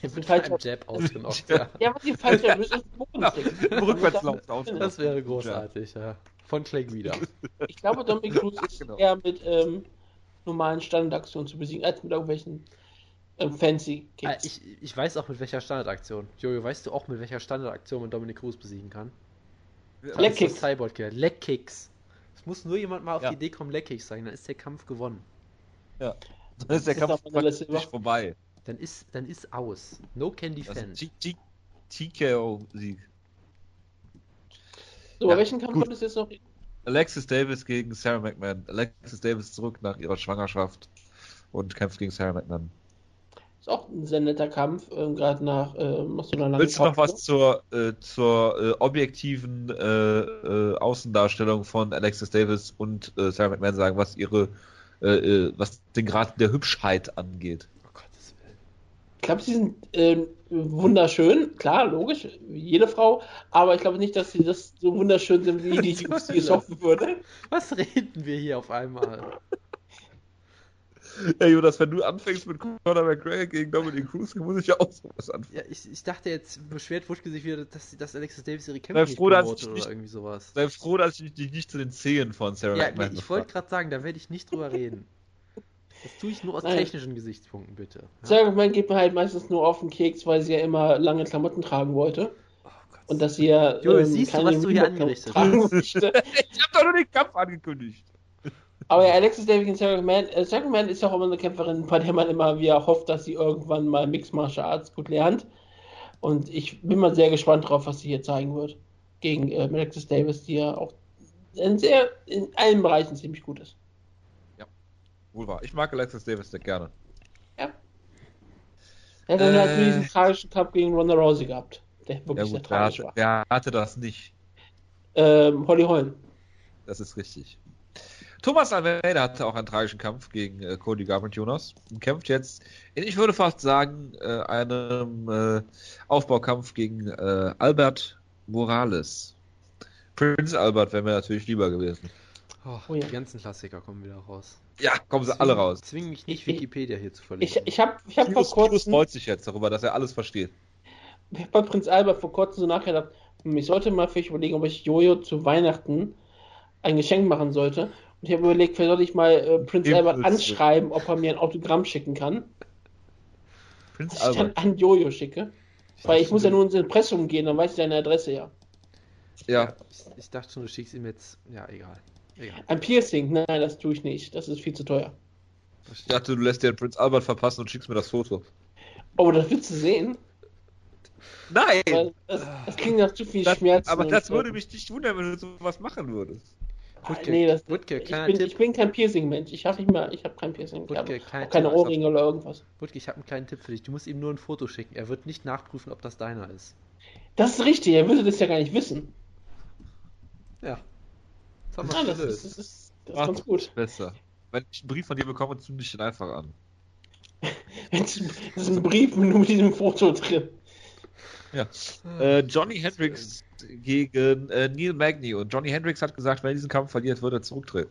Mit falscher- Jab ausgenockt, ja. Ja, was ihr falsch erwischt ist, Bodenstick. Im Rückwärtslauf aus. Das wäre großartig, ja. Von Clay wieder. Ich glaube, Dominic Cruz ist Genau. eher mit ähm, normalen Standardaktionen zu besiegen, als mit irgendwelchen ähm, fancy Ah, Kicks. Ich, ich weiß auch mit welcher Standardaktion. Jojo, weißt du auch mit welcher Standardaktion man Dominic Cruz besiegen kann? Leg Das ist Kicks. das Cyborg Killer. Leg Kicks. Es muss nur jemand mal auf Ja. die Idee kommen, Leg Kicks sagen, dann ist der Kampf gewonnen. Ja. Dann ist der Das ist Kampf praktisch vorbei. Dann ist, dann ist aus. No can Das defend. ist T- T- TKO-Sieg. so, ja, welchen Kampf gut. kommt es jetzt noch? Alexis Davis gegen Sarah McMahon. Alexis Davis zurück nach ihrer Schwangerschaft und kämpft gegen Sarah McMahon. Ist auch ein sehr netter Kampf, ähm, gerade nach ähm, so einer langen Willst du noch was zur, äh, zur äh, objektiven äh, äh, Außendarstellung von Alexis Davis und äh, Sarah McMahon sagen, was ihre, äh, äh, was den Grad der Hübschheit angeht? Oh Gottes Willen. Ich glaube, sie sind ähm, wunderschön, klar, logisch, wie jede Frau, aber ich glaube nicht, dass sie das so wunderschön sind, wie die Was UFC es hoffen würde. Was reden wir hier auf einmal? Ja, Jonas, wenn du anfängst mit Conor McGregor gegen Dominic Cruz, muss ich ja auch sowas anfangen. Ja, ich, ich dachte jetzt, beschwert Wutke sich wieder, dass, dass Alexis Davis ihre Kämpfe nicht froh, oder nicht- irgendwie sowas. Sei froh, dass ich dich nicht zu den Zehen von Sarah Ja, nee, ich wollte gerade sagen, da werde ich nicht drüber reden. Das tue ich nur aus Nein. technischen Gesichtspunkten, bitte. Ja? Man geht mir halt meistens nur auf den Keks, weil sie ja immer lange Klamotten tragen wollte. Oh Gott. Und dass sie ja. Joel, siehst du, was du hier angerichtet tragen hast? Ich hab doch nur den Kampf angekündigt. Aber ja, Alexis Davis gegen Sarah McMahon. Äh, Sarah McMahon ist ja auch immer eine Kämpferin, bei der man immer wieder hofft, dass sie irgendwann mal Mixed Martial Arts gut lernt. Und ich bin mal sehr gespannt drauf, was sie hier zeigen wird. Gegen äh, Alexis Davis, die ja auch in, sehr, in allen Bereichen ziemlich gut ist. Wohl wahr. Ich mag Alexis Davis sehr gerne. Ja. Er hat halt Äh. nur diesen tragischen Kampf gegen Ronda Rousey gehabt. Der Ja wirklich sehr gut, wer tragisch hatte, war. wer hatte das nicht? Ähm, Holly Holm. Das ist richtig. Thomas Almeida hatte auch einen tragischen Kampf gegen äh, Cody Jonas und kämpft jetzt, in, ich würde fast sagen, äh, einem äh, Aufbaukampf gegen äh, Albert Morales. Prince Albert wäre mir natürlich lieber gewesen. Oh, Oh ja. Die ganzen Klassiker kommen wieder raus. Ja, kommen sie alle raus. Zwing mich nicht, Ich- Wikipedia hier zu Ich, verlinken. ich habe ich hab vor Kiros, Kiros kurzem. freut sich jetzt darüber, dass er alles versteht. Ich habe bei Prinz Albert vor kurzem so nachgedacht, ich sollte mal vielleicht überlegen, ob ich Jojo zu Weihnachten ein Geschenk machen sollte. Und ich habe überlegt, vielleicht sollte ich mal äh, Prinz Impulse. Albert anschreiben, ob er mir ein Autogramm schicken kann. Prince Das ich dann Albert. an Jojo schicke. Weil ich muss ja nur ins Impressum gehen, dann weiß ich seine Adresse ja. Ja, Ich, ich dachte schon, du schickst ihm jetzt. Ja, egal. Egal. Ein Piercing, nein, das tue ich nicht. Das ist viel zu teuer. ich dachte, du lässt dir den Prince Albert verpassen und schickst mir das Foto. Oh, das willst du sehen? Nein! Weil das, das klingt nach zu viel Das, Schmerzen. aber das so. würde mich nicht wundern, wenn du sowas machen würdest. Ah, Wutke, nee, das, Wutke, ich, bin, ich bin kein Piercing-Mensch. Ich habe nicht ich habe kein Piercing. Ich Wutke, habe kleiner auch keine Tipp. Ohrringe oder irgendwas. Wutke, ich habe einen kleinen Tipp für dich. Du musst ihm nur ein Foto schicken. Er wird nicht nachprüfen, ob das deiner ist. Das ist richtig, er würde das ja gar nicht wissen. Ja. Das haben wir Nein, das ist, das ist, das ist ganz gut. Besser. Wenn ich einen Brief von dir bekomme, zünde ich den einfach an. Das ist ein Brief nur mit diesem Foto drin. Ja. Äh, Johnny Hendricks gegen äh, Neil Magny. Und Johnny Hendricks hat gesagt, wenn er diesen Kampf verliert, wird er zurücktreten.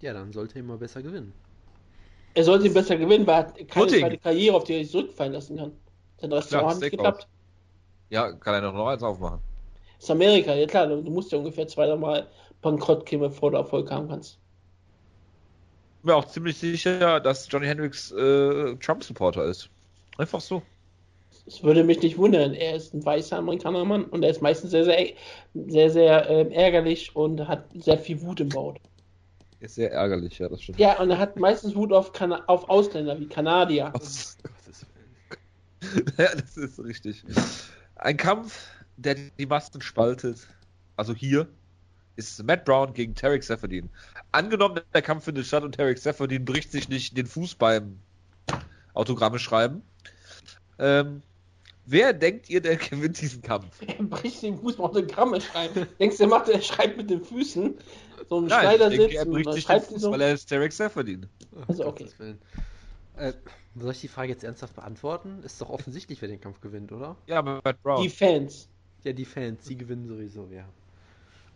Ja, dann sollte er immer besser gewinnen. Er sollte ihn besser gewinnen, weil er hat keine zweite Karriere, auf die er sich zurückfallen lassen kann. Sein Restaurant hat nicht geklappt. Ja, kann er noch eins aufmachen. Das ist Amerika, ja klar, du musst ja ungefähr zweimal bankrott gehen, bevor du Erfolg haben kannst. Ich bin mir auch ziemlich sicher, dass Johnny Hendricks äh, Trump-Supporter ist. Einfach so. Es würde mich nicht wundern. Er ist ein weißer Amerikanermann und er ist meistens sehr, sehr, sehr, sehr ähm, ärgerlich und hat sehr viel Wut im Bauch. Ist sehr ärgerlich, ja, das stimmt. Ja, und er hat meistens Wut auf, Kana auf Ausländer wie Kanadier. Willen. ja, das ist richtig. Ein Kampf, der die Massen spaltet, also hier, ist Matt Brown gegen Tarek Seferdin. Angenommen, der Kampf findet statt und Tarek Seferdin bricht sich nicht den Fuß beim Autogramme schreiben. Ähm, wer denkt ihr, der gewinnt diesen Kampf? Er bricht den Fuß, braucht Autogramme schreiben. Denkst du, er macht, er schreibt mit den Füßen so einen Nein, ich Schneidersitz denke, er bricht sich den Fuß, so. weil er ist Tarek Seferdin. Also, okay. Äh, soll ich die Frage jetzt ernsthaft beantworten? Ist doch offensichtlich, wer den Kampf gewinnt, oder? Ja, Matt Brown. Die Fans. Ja, die Fans, die gewinnen sowieso, ja.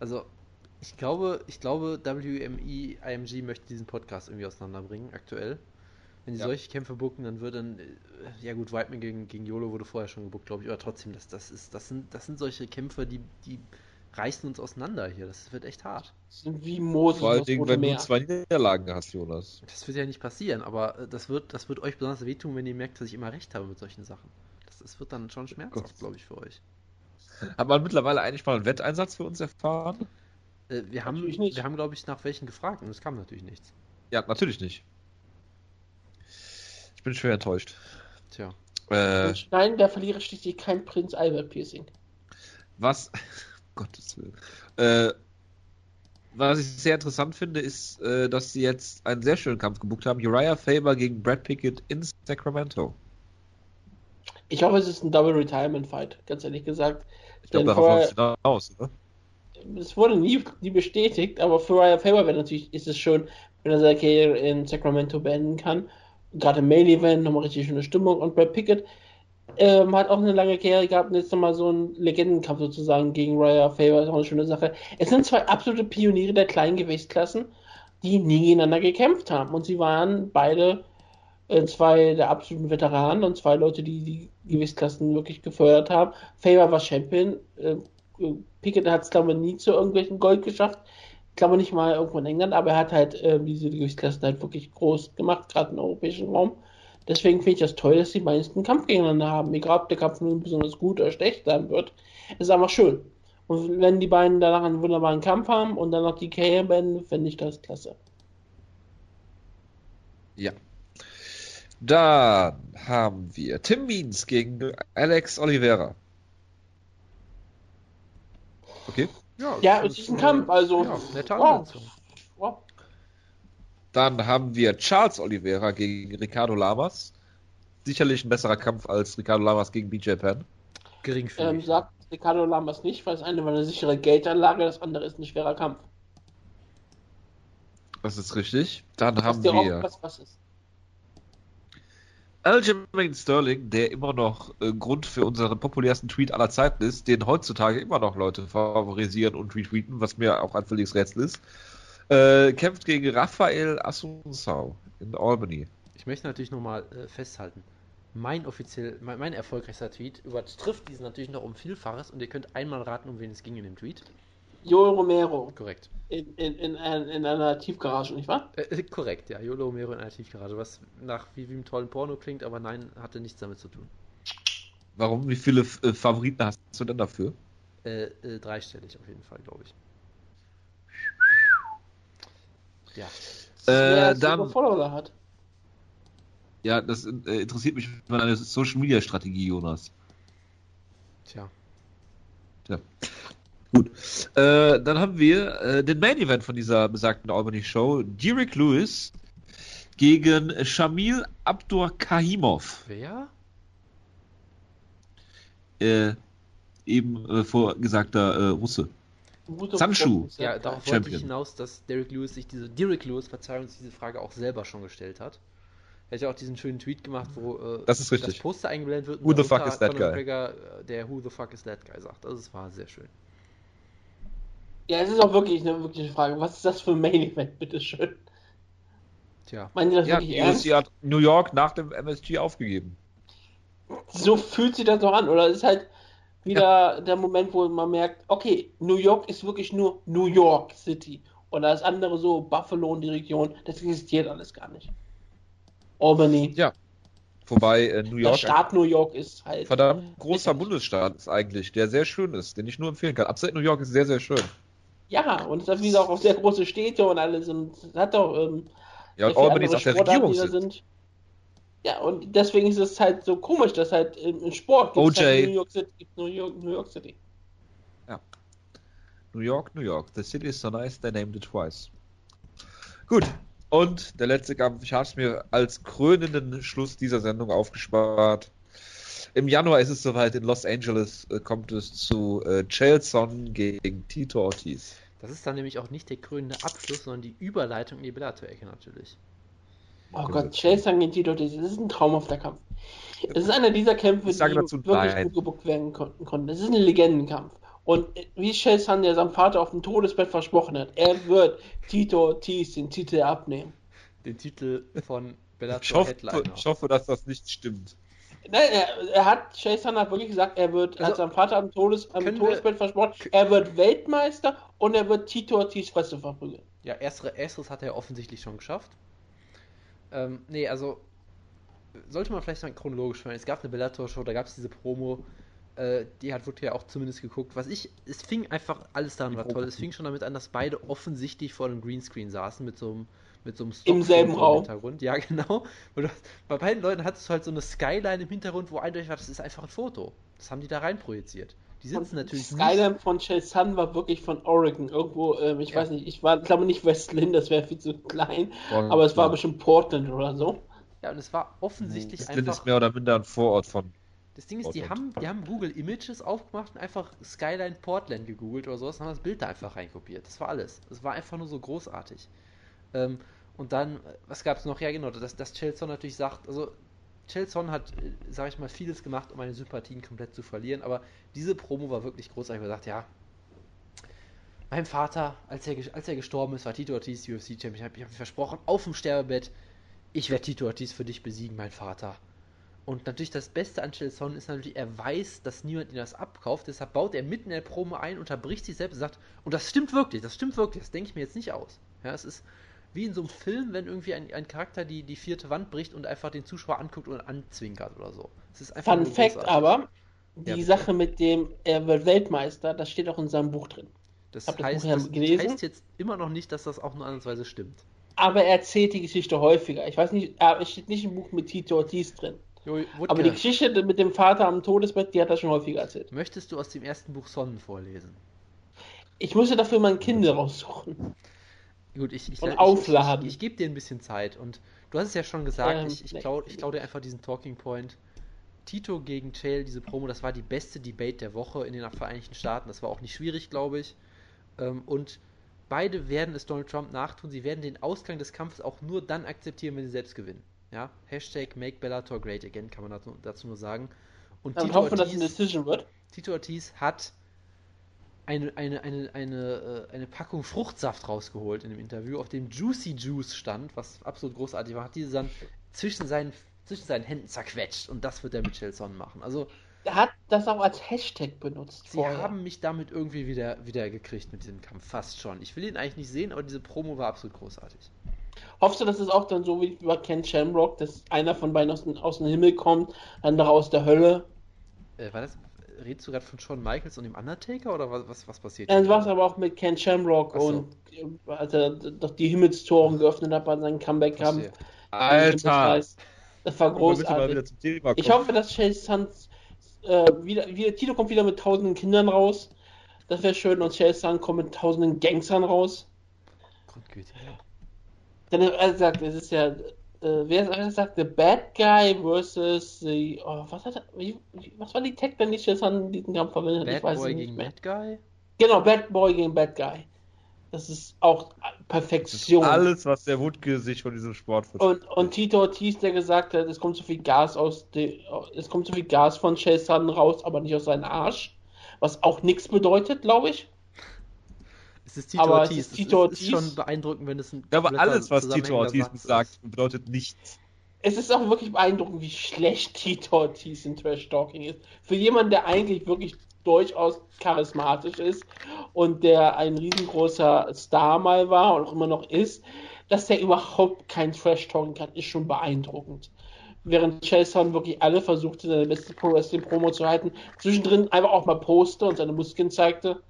Also, ich glaube, ich glaube, WME, IMG möchte diesen Podcast irgendwie auseinanderbringen, aktuell. Wenn die Ja. solche Kämpfe bucken, dann wird dann, äh, ja gut, Whiteman gegen, gegen YOLO wurde vorher schon gebuckt, glaube ich, aber trotzdem, das, das, ist, das, sind, das sind solche Kämpfe, die, die reißen uns auseinander hier. Das wird echt hart. Das sind wie Moses Vor allen das Dingen, Rote wenn du Meer. zwei Niederlagen hast, Jonas. Das wird ja nicht passieren, aber äh, das wird, das wird euch besonders wehtun, wenn ihr merkt, dass ich immer recht habe mit solchen Sachen. Das, das wird dann schon schmerzhaft, glaube ich, für euch. Hat man mittlerweile eigentlich mal einen Wetteinsatz für uns erfahren? Äh, wir haben, nicht. wir haben, glaube ich, nach welchen gefragt und es kam natürlich nichts. Ja, natürlich nicht. Ich bin schwer enttäuscht. Tja. Äh, Nein, der Verlierer schließlich kein Prinz Albert Piercing. was, Gottes Willen. Äh, was ich sehr interessant finde, ist, äh, dass sie jetzt einen sehr schönen Kampf gebucht haben. Uriah Faber gegen Brad Pickett in Sacramento. Ich hoffe, es ist ein Double Retirement Fight, ganz ehrlich gesagt. Ich glaube, darauf läuft es hinaus, oder? es wurde nie, nie bestätigt, aber für Ryan Faber wäre natürlich, ist es schön, wenn er seine Karriere in Sacramento beenden kann. Gerade im Main Event nochmal richtig schöne Stimmung und Brad Pickett ähm, hat auch eine lange Karriere gehabt und jetzt nochmal so einen Legendenkampf sozusagen gegen Ryan Faber, ist auch eine schöne Sache. Es sind zwei absolute Pioniere der kleinen Gewichtsklassen, die nie gegeneinander gekämpft haben und sie waren beide zwei der absoluten Veteranen und zwei Leute, die die Gewichtsklassen wirklich gefördert haben. Faber war Champion, äh, Pickett hat es, glaube ich, nie zu irgendwelchen Gold geschafft. Ich glaube nicht mal irgendwo in England, aber er hat halt äh, diese Gewichtsklassen halt wirklich groß gemacht, gerade im europäischen Raum. Deswegen finde ich das toll, dass die meisten Kampf gegeneinander haben. Egal, ob der Kampf nun besonders gut oder schlecht sein wird. Ist einfach schön. Und wenn die beiden danach einen wunderbaren Kampf haben und dann noch die Karriere beenden, finde ich das klasse. Ja. Dann haben wir Tim Means gegen Alex Oliveira. Okay. Ja, es ist ein Kampf, also. Ja, nette wow. Wow. Dann haben wir Charles Oliveira gegen Ricardo Lamas. Sicherlich ein besserer Kampf als Ricardo Lamas gegen BJ Penn. Geringfügig. Ähm, sagt Ricardo Lamas nicht, weil das eine war eine sichere Geldanlage, das andere ist ein schwerer Kampf. Das ist richtig. Dann Was haben dir auch wir was, was ist. Aljamain Sterling, der immer noch äh, Grund für unseren populärsten Tweet aller Zeiten ist, den heutzutage immer noch Leute favorisieren und retweeten, was mir auch ein völliges Rätsel ist. Äh, kämpft gegen Rafael Assunção in Albany. Ich möchte natürlich nochmal äh, festhalten. Mein offiziell, mein, mein erfolgreichster Tweet übertrifft diesen natürlich noch um Vielfaches und ihr könnt einmal raten, um wen es ging in dem Tweet. Joel Romero Korrekt. in, in, in, ein- in einer Tiefgarage, nicht wahr? Äh, äh, korrekt, ja. Yolo Romero in einer Tiefgarage, was nach wie, wie einem tollen Porno klingt, aber nein, hatte nichts damit zu tun. Warum? Wie viele äh, Favoriten hast du denn dafür? Äh, äh, dreistellig auf jeden Fall, glaube ich. Ja. Wer Äh, als dann, Follower hat. ja, das äh, interessiert mich für deine Social Media Strategie, Jonas. Tja. Gut. Äh, dann haben wir äh, den Main Event von dieser besagten Albany Show. Derek Lewis gegen Shamil Abdurkahimov. Wer? Äh, eben äh, vorgesagter äh, Russe. Sandschuh. Ja, darauf wollte Champion. ich hinaus, dass Derek Lewis sich diese, Derek Lewis, Verzeihung, sich diese Frage auch selber schon gestellt hat. Er hat ja auch diesen schönen Tweet gemacht, wo äh, Das ist richtig. das Poster eingeblendet wird. Who the fuck is that Conor guy? McGregor, äh, der Who the fuck is that guy sagt. Also es war sehr schön. Ja, es ist auch wirklich eine wirkliche Frage. Was ist das für ein Main Event, bitteschön? Tja. Meinen die das Ja, wirklich ernst? Hat New York nach dem MSG aufgegeben. So fühlt sich das doch an, oder? Es ist halt wieder der Moment, wo man merkt, okay, New York ist wirklich nur New York City. Und das andere so, Buffalo und die Region, das existiert alles gar nicht. Albany. Ja. Wobei äh, New Der York Staat New York ist halt. verdammt großer Bundesstaat ist eigentlich, der sehr schön ist, den ich nur empfehlen kann. Upstate New York ist sehr, sehr schön. Ja, und wie gesagt auch sehr große Städte und alles und hat doch ähm, Ja, und Albany ist auch der Sportarten, die da Regierungssitz. sind. Ja, und deswegen ist es halt so komisch, dass halt im, Sport OJ. halt New York City, gibt New York, New York City. New York, New York. The city is so nice, they named it twice. Gut. Und der letzte Kampf, ich habe es mir als krönenden Schluss dieser Sendung aufgespart. Im Januar ist es soweit, in Los Angeles äh, kommt es zu äh, Chelson gegen Tito Ortiz. Das ist dann nämlich auch nicht der krönende Abschluss, sondern die Überleitung in die Bellator-Ecke natürlich. Oh Gut. Gott, Chase gegen Tito, das ist ein traumhafter Kampf. Es ist einer dieser Kämpfe, die wirklich nein. gut gebuckt werden konnten. Es ist ein Legendenkampf. Und äh, wie Han, der seinem Vater auf dem Todesbett versprochen hat, er wird Tito Ortiz den Titel abnehmen. Den Titel von Bellator ich hoffe, ich hoffe, dass das nicht stimmt. Nein, er, er hat, Chase hat wirklich gesagt, er wird, also, als sein Vater am, Todes, am Todesbett versprochen, er wird Weltmeister und er wird Tito Ortiz Fresse verprügeln. Ja, ersteres hat er offensichtlich schon geschafft. Ähm, nee, also sollte man vielleicht mal chronologisch hören. Es gab eine Bellator-Show, da gab es diese Promo, äh, die hat wirklich auch zumindest geguckt. Was ich, es fing einfach alles daran war toll. Es fing schon damit an, dass beide offensichtlich vor einem Greenscreen saßen mit so einem mit so einem Stock Im selben Raum. Hintergrund. Ja, genau. Und bei beiden Leuten hattest du halt so eine Skyline im Hintergrund, wo eindeutig war, das ist einfach ein Foto. Das haben die da rein projiziert. Die sitzen und natürlich Skyline nicht. von Sun war wirklich von Oregon. Irgendwo, ähm, ich ja. weiß nicht, ich war, glaube nicht West Lynn, das wäre viel zu klein. Oregon, aber es war bestimmt Portland oder so. Ja, und es war offensichtlich das einfach. Das ist mehr oder minder ein Vorort von. Das Ding ist, die haben, die haben Google Images aufgemacht und einfach Skyline Portland gegoogelt oder sowas und haben das Bild da einfach reinkopiert. Das war alles. Das war einfach nur so großartig. Ähm, und dann, was gab es noch? Ja, genau, dass, dass Chelson natürlich sagt, also Chelson hat, äh, sag ich mal, vieles gemacht, um meine Sympathien komplett zu verlieren, aber diese Promo war wirklich großartig. Er sagt, ja, mein Vater, als er, als er gestorben ist, war Tito Ortiz UFC-Champion. Ich habe hab versprochen, auf dem Sterbebett, ich werde Tito Ortiz für dich besiegen, mein Vater. Und natürlich das Beste an Chelson ist natürlich, er weiß, dass niemand ihn das abkauft, deshalb baut er mitten in der Promo ein, unterbricht sich selbst und sagt, und das stimmt wirklich, das stimmt wirklich, das denke ich mir jetzt nicht aus. Ja, es ist, wie in so einem Film, wenn irgendwie ein, ein Charakter die, die vierte Wand bricht und einfach den Zuschauer anguckt und anzwinkert oder so. Es ist einfach Fun Fact aber, die ja, Sache mit dem, er wird Weltmeister, das steht auch in seinem Buch drin. Das, heißt, das, das heißt jetzt immer noch nicht, dass das auch nur ansatzweise stimmt. Aber er erzählt die Geschichte häufiger. Ich weiß nicht, es steht nicht im Buch mit Tito Ortiz drin. Jo, aber die Geschichte mit dem Vater am Todesbett, die hat er schon häufiger erzählt. Möchtest du aus dem ersten Buch Sonnen vorlesen? Ich musste dafür mein Kind raussuchen. Gut, ich, ich. Ich, ich, gebe dir ein bisschen Zeit. Und du hast es ja schon gesagt, ähm, ich, ich klaue klau dir einfach diesen Talking Point. Tito gegen Chael, diese Promo, das war die beste Debate der Woche in den Vereinigten Staaten. Das war auch nicht schwierig, glaube ich. Ähm, und beide werden es Donald Trump nachtun. Sie werden den Ausgang des Kampfes auch nur dann akzeptieren, wenn sie selbst gewinnen. Ja? Hashtag Make Bellator Great Again, kann man dazu, dazu nur sagen. Und Tito hoffe, Ortiz, dass eine Decision wird. Tito Ortiz hat eine, eine, eine, eine, äh, eine Packung Fruchtsaft rausgeholt in dem Interview, auf dem Juicy Juice stand, was absolut großartig war, hat diese dann zwischen seinen, zwischen seinen Händen zerquetscht und das wird der Michelson machen. Also er hat das auch als Hashtag benutzt. Sie vorher. haben mich damit irgendwie wieder, wieder gekriegt mit diesem Kampf, fast schon. Ich will ihn eigentlich nicht sehen, aber diese Promo war absolut großartig. Hoffst du, dass es auch dann so wie bei Ken Shamrock, dass einer von beiden aus, aus dem Himmel kommt, andere aus der Hölle? Äh, war das redest du gerade von Shawn Michaels und dem Undertaker oder was, was, was passiert? Das war es aber auch mit Ken Shamrock so. und als er doch die Himmelstoren geöffnet hat bei seinem Comeback-Kampf. Alter! Das war großartig. Ich hoffe, dass Chase Suns äh, wieder, wieder, Tito kommt wieder mit tausenden Kindern raus. Das wäre schön und Chase Sun kommt mit tausenden Gangstern raus. Grundgüte, ja. Denn er sagt, es ist ja äh, wer sagt, The Bad Guy versus the, oh, was hat er, wie, was war die Tech, die jetzt an diesen Kampf verwendet? Bad ich weiß Boy nicht gegen mehr. Bad Guy? Genau, Bad Boy gegen Bad Guy. Das ist auch Perfektion. Das ist alles, was der Wutke sich von diesem Sport versteht. Und, und Tito Ortiz, der gesagt hat, es kommt so viel Gas aus dem, es kommt so viel Gas von Chase raus, aber nicht aus seinem Arsch. Was auch nichts bedeutet, glaube ich. Es ist Tito aber Ortiz. Es ist, Tito Ortiz. ist schon beeindruckend, wenn es ein. Ja, aber alles, was Tito Ortiz sagt, bedeutet nichts. Es ist auch wirklich beeindruckend, wie schlecht Tito Ortiz in Trash Talking ist. Für jemanden, der eigentlich wirklich durchaus charismatisch ist und der ein riesengroßer Star mal war und auch immer noch ist, dass der überhaupt kein Trash Talking kann, ist schon beeindruckend. Während Chase wirklich alle versuchte, seine beste Pro Wrestling Promo zu halten, zwischendrin einfach auch mal poste und seine Muskeln zeigte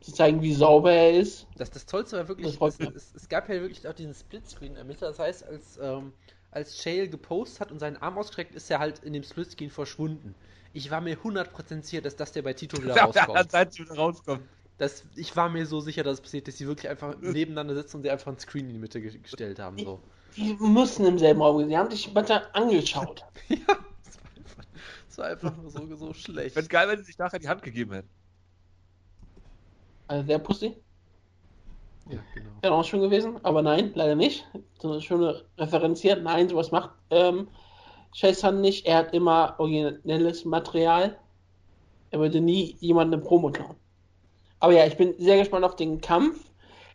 zu zeigen, wie sauber er ist. Das, das Tollste war wirklich, es, es, es, gab ja wirklich auch diesen Splitscreen in der Mitte. Das heißt, als, ähm, als Shale gepostet hat und seinen Arm ausgestreckt, ist er halt in dem Splitscreen verschwunden. Ich war mir 100% sicher, dass das der bei Tito wieder rauskommt. Seit wieder rauskommt. Das, ich war mir so sicher, dass es passiert, dass sie wirklich einfach nebeneinander sitzen und sie einfach ein Screen in die Mitte gestellt haben. So. Die, die müssen im selben Raum sein. Die haben sich manchmal angeschaut. ja, das war einfach, nur so, so schlecht. Wäre geil, wenn sie sich nachher die Hand gegeben hätten. Also der Pussy? Ja, genau. Wäre auch schön gewesen, aber nein, leider nicht. So eine schöne Referenz hier. Nein, sowas macht ähm, Chase nicht. Er hat immer originelles Material. Er würde nie jemanden eine Promo klauen. Aber ja, ich bin sehr gespannt auf den Kampf.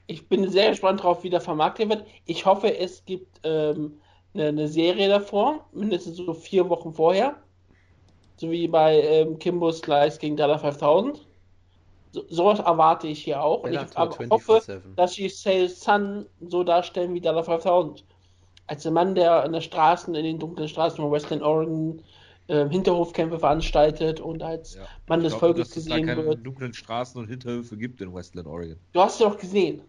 Ich bin sehr gespannt darauf, wie der vermarktet wird. Ich hoffe, es gibt ähm, eine, eine Serie davor, mindestens so vier Wochen vorher. So wie bei ähm, Kimbo Slice gegen Dalla 5000. So, sowas erwarte ich hier auch. Und ich hoffe, 24/7. dass sie Sale Sun so darstellen wie Dalla 5000. Als der Mann, der in der Straßen, in den dunklen Straßen von Western Oregon ähm, Hinterhofkämpfe veranstaltet und als Ja. Mann Ich des glaube, Volkes dass es da gesehen keine wird. dunklen Straßen und Hinterhöfe gibt in Westland Oregon. Du hast ja auch gesehen.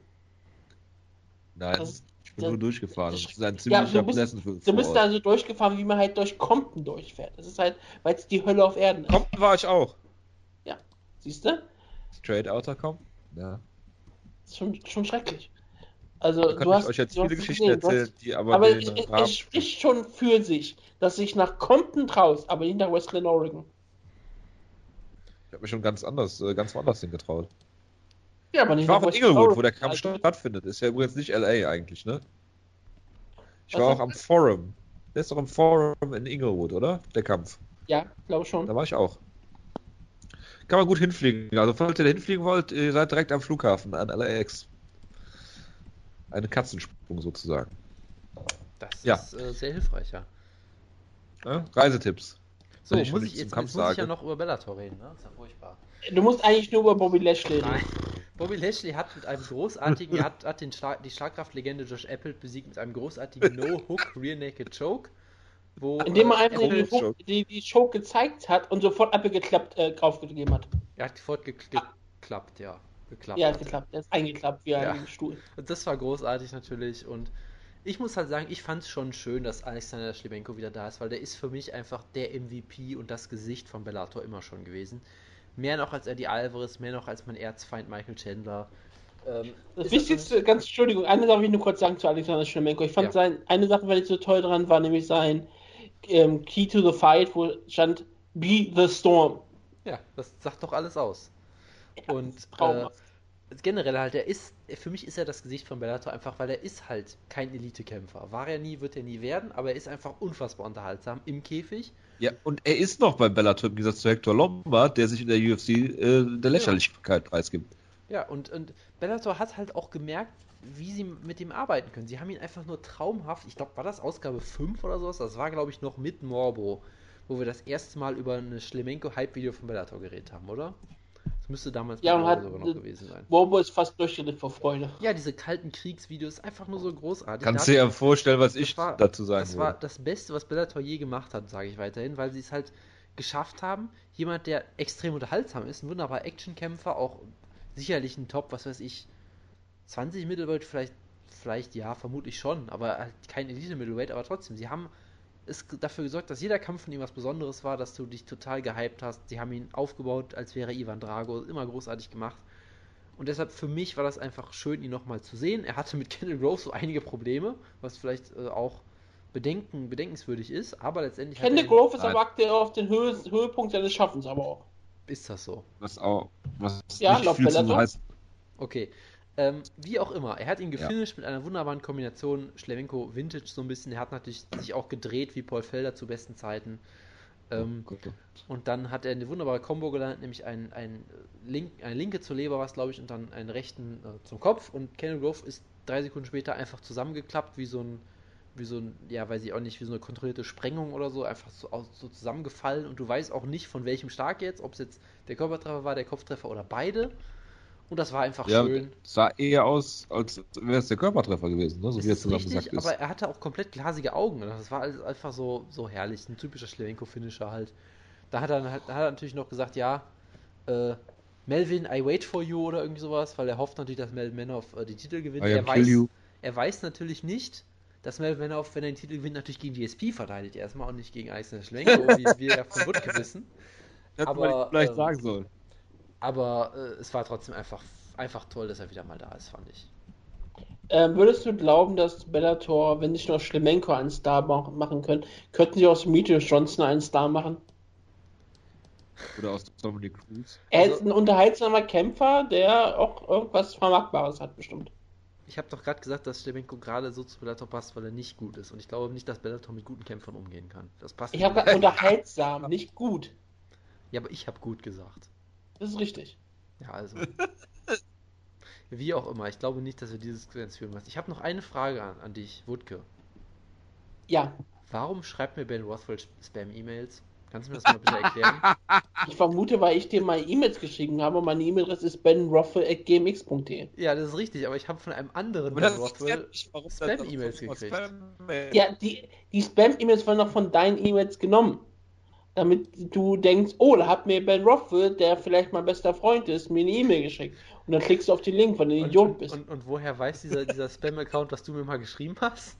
Nein, Das- ich bin das- nur durchgefahren. das- Das ist ein Ja, ziemlicher du bist, Pleasantville du bist da so durchgefahren, wie man halt durch Compton durchfährt. Das ist halt, weil es die Hölle auf Erden ist. Compton war ich auch. Siehst du? Straight Outer Compton? Ja. Das ist schon, schon schrecklich. Also, Da du ich hast, euch jetzt viele es Geschichten gesehen, du hast- erzählen, die aber, Aber den es, spricht schon für sich, dass ich nach Compton traust, aber nicht nach Westland Oregon. Ich habe mich schon ganz anders, äh, ganz woanders hingetraut. Ja, aber nicht Ich war auch in Inglewood, wo der. Kampf Also, stattfindet. Ist ja übrigens nicht LA eigentlich, ne? Ich war ist auch am Forum. Der ist doch im Forum in Inglewood, oder? Der Kampf. Ja, glaube schon. Da war ich auch. Kann man gut hinfliegen. Also falls ihr da hinfliegen wollt, ihr seid direkt am Flughafen an LAX. Ein Katzensprung sozusagen. Das Ja. ist äh, sehr hilfreich, ja. Ja? Reisetipps. So, ich muss ich, jetzt, jetzt muss ich ja noch über Bellator reden, ne? Das ist ja furchtbar. Du musst eigentlich nur über Bobby Lashley reden. Nein. Bobby Lashley hat mit einem großartigen, er hat, hat den Schlag, die Schlagkraftlegende Josh Apple besiegt mit einem großartigen No-Hook Rear Naked Choke. Wo, Indem er äh, einfach Hook- die, die Show gezeigt hat und sofort Apple geklappt, äh, draufgegeben hat. er hat sofort ge geklappt, ja. Geklappt. Ja, geklappt. Er ist eingeklappt wie Ja. ein Stuhl. Und das war großartig natürlich und ich muss halt sagen, ich fand es schon schön, dass Alexander Schlemenko wieder da ist, weil der ist für mich einfach der MVP und das Gesicht von Bellator immer schon gewesen. Mehr noch als Eddie Alvarez, mehr noch als mein Erzfeind Michael Chandler. Ähm, Das Wichtigste, ganz Entschuldigung, eine Sache will ich nur kurz sagen zu Alexander Schlemenko. Ich fand Ja. sein, eine Sache, weil ich so toll dran war, nämlich sein ähm, Key to the Fight, wo stand Be the Storm. Ja, das sagt doch alles aus. Und äh, generell halt, er ist, für mich ist er das Gesicht von Bellator einfach, weil er ist halt kein Elitekämpfer. War er nie, wird er nie werden, aber er ist einfach unfassbar unterhaltsam im Käfig. Ja, und er ist noch beim Bellator im Gegensatz zu Hector Lombard, der sich in der UFC äh, der Lächerlichkeit preisgibt. Ja, und, und Bellator hat halt auch gemerkt, wie sie mit ihm arbeiten können. Sie haben ihn einfach nur traumhaft, ich glaube, war das Ausgabe 5 oder sowas? Das war, glaube ich, noch mit Morbo, wo wir das erste Mal über eine Schlemenko-Hype-Video von Bellator geredet haben, oder? Das müsste damals Ja, Morbo hat- sogar noch gewesen sein. Bobo ist fast durchgedreht vor Freude. Ja, diese kalten Kriegsvideos, einfach nur so großartig. Kannst du dir ja vorstellen, was ich war- dazu sagen Das war das Beste, was Bellator je gemacht hat, sage ich weiterhin, weil sie es halt geschafft haben. Jemand, der extrem unterhaltsam ist, ein wunderbarer Actionkämpfer, auch sicherlich ein Top, was weiß ich, 20 Middleweight, vielleicht, vielleicht ja, vermutlich schon, aber halt kein Elite-Middleweight, aber trotzdem, sie haben es dafür gesorgt, dass jeder Kampf von ihm was Besonderes war, dass du dich total gehypt hast. Sie haben ihn aufgebaut, als wäre Ivan Drago, immer großartig gemacht. Und deshalb für mich war das einfach schön, ihn nochmal zu sehen. Er hatte mit Kendall Grove so einige Probleme, was vielleicht äh, auch bedenken, bedenkenswürdig ist, aber letztendlich hat Kendall er- Grove ist aber aktuell auf den Höhe, Höhepunkt seines Schaffens, aber auch. ist das so. Was auch, was Ja, laut Bellator. heißen. Okay. Ähm, wie auch immer, er hat ihn Ja. gefinisht mit einer wunderbaren Kombination Schlemenko Vintage so ein bisschen. Er hat natürlich sich auch gedreht wie Paul Felder zu besten Zeiten. Ähm, und dann hat er eine wunderbare Combo gelandet, nämlich ein, ein Link, eine linke zur Leber war es, glaube ich, und dann einen rechten äh, zum Kopf. Und Kendall Grove ist drei Sekunden später einfach zusammengeklappt, wie so ein, wie so ein, ja, weiß ich auch nicht, wie so eine kontrollierte Sprengung oder so, einfach so, so zusammengefallen. Und du weißt auch nicht, von welchem Schlag jetzt, ob es jetzt der Körpertreffer war, der Kopftreffer oder beide. Und das war einfach Ja, schön. sah eher aus, als wäre es der Körpertreffer gewesen, ne? so Das wie er ist zusammen richtig, gesagt ist. aber er hatte auch komplett glasige Augen. Das war alles einfach so, so herrlich. Ein typischer Schlewenko-Finisher halt. Da hat er, halt- da hat er natürlich noch gesagt, ja, äh, Melvin, I wait for you oder irgendwie sowas, weil er hofft natürlich, dass Melvin Manoff äh, die Titel gewinnt. Er weiß, er weiß natürlich nicht, dass Melvin Manoff, wenn er den Titel gewinnt, natürlich gegen GSP verteidigt. Erstmal und nicht gegen Alexander Schlewenko, wie wir ja von Wood wissen. Hätte aber, man vielleicht ähm, sagen sollen. Aber äh, es war trotzdem einfach, einfach toll, dass er wieder mal da ist, fand ich. Ähm, würdest du glauben, dass Bellator, wenn sich noch Schlemenko einen Star ma- machen können, könnten sie aus Demetrius Johnson einen Star machen? Oder aus Dominic Cruz. Er Also- ist ein unterhaltsamer Kämpfer, der auch irgendwas Vermarktbares hat, bestimmt. Ich habe doch gerade gesagt, dass Schlemenko gerade so zu Bellator passt, weil er nicht gut ist. Und ich glaube nicht, dass Bellator mit guten Kämpfern umgehen kann. Das passt Ich nicht. habe gerade unterhaltsam, nicht gut. Ja, aber ich habe gut gesagt. Das ist richtig. Ja, also. Wie auch immer, ich glaube nicht, dass wir dieses Gesetz führen müssen. Ich habe noch eine Frage an, an dich, Wutke. Ja, Warum schreibt mir Ben Rothwell Spam-E-Mails? Kannst du mir das mal bitte erklären? ich vermute, weil ich dir mal E-Mails geschrieben habe und meine E-Mail-Adresse ist benroffel.gmx.de. ja, das ist richtig, aber ich habe von einem anderen Aber Ben Rothwell. Spam-E-Mails gekriegt. Spam-Mail. Ja, die, die Spam-E-Mails werden noch von deinen E-Mails genommen. Damit du denkst, oh, da hat mir Ben Rothwell, der vielleicht mein bester Freund ist, mir eine E-Mail geschickt. Und dann klickst du auf den Link, weil du ein Und, Idiot und, bist. und, und woher weiß dieser, dieser Spam-Account, dass du mir mal geschrieben hast?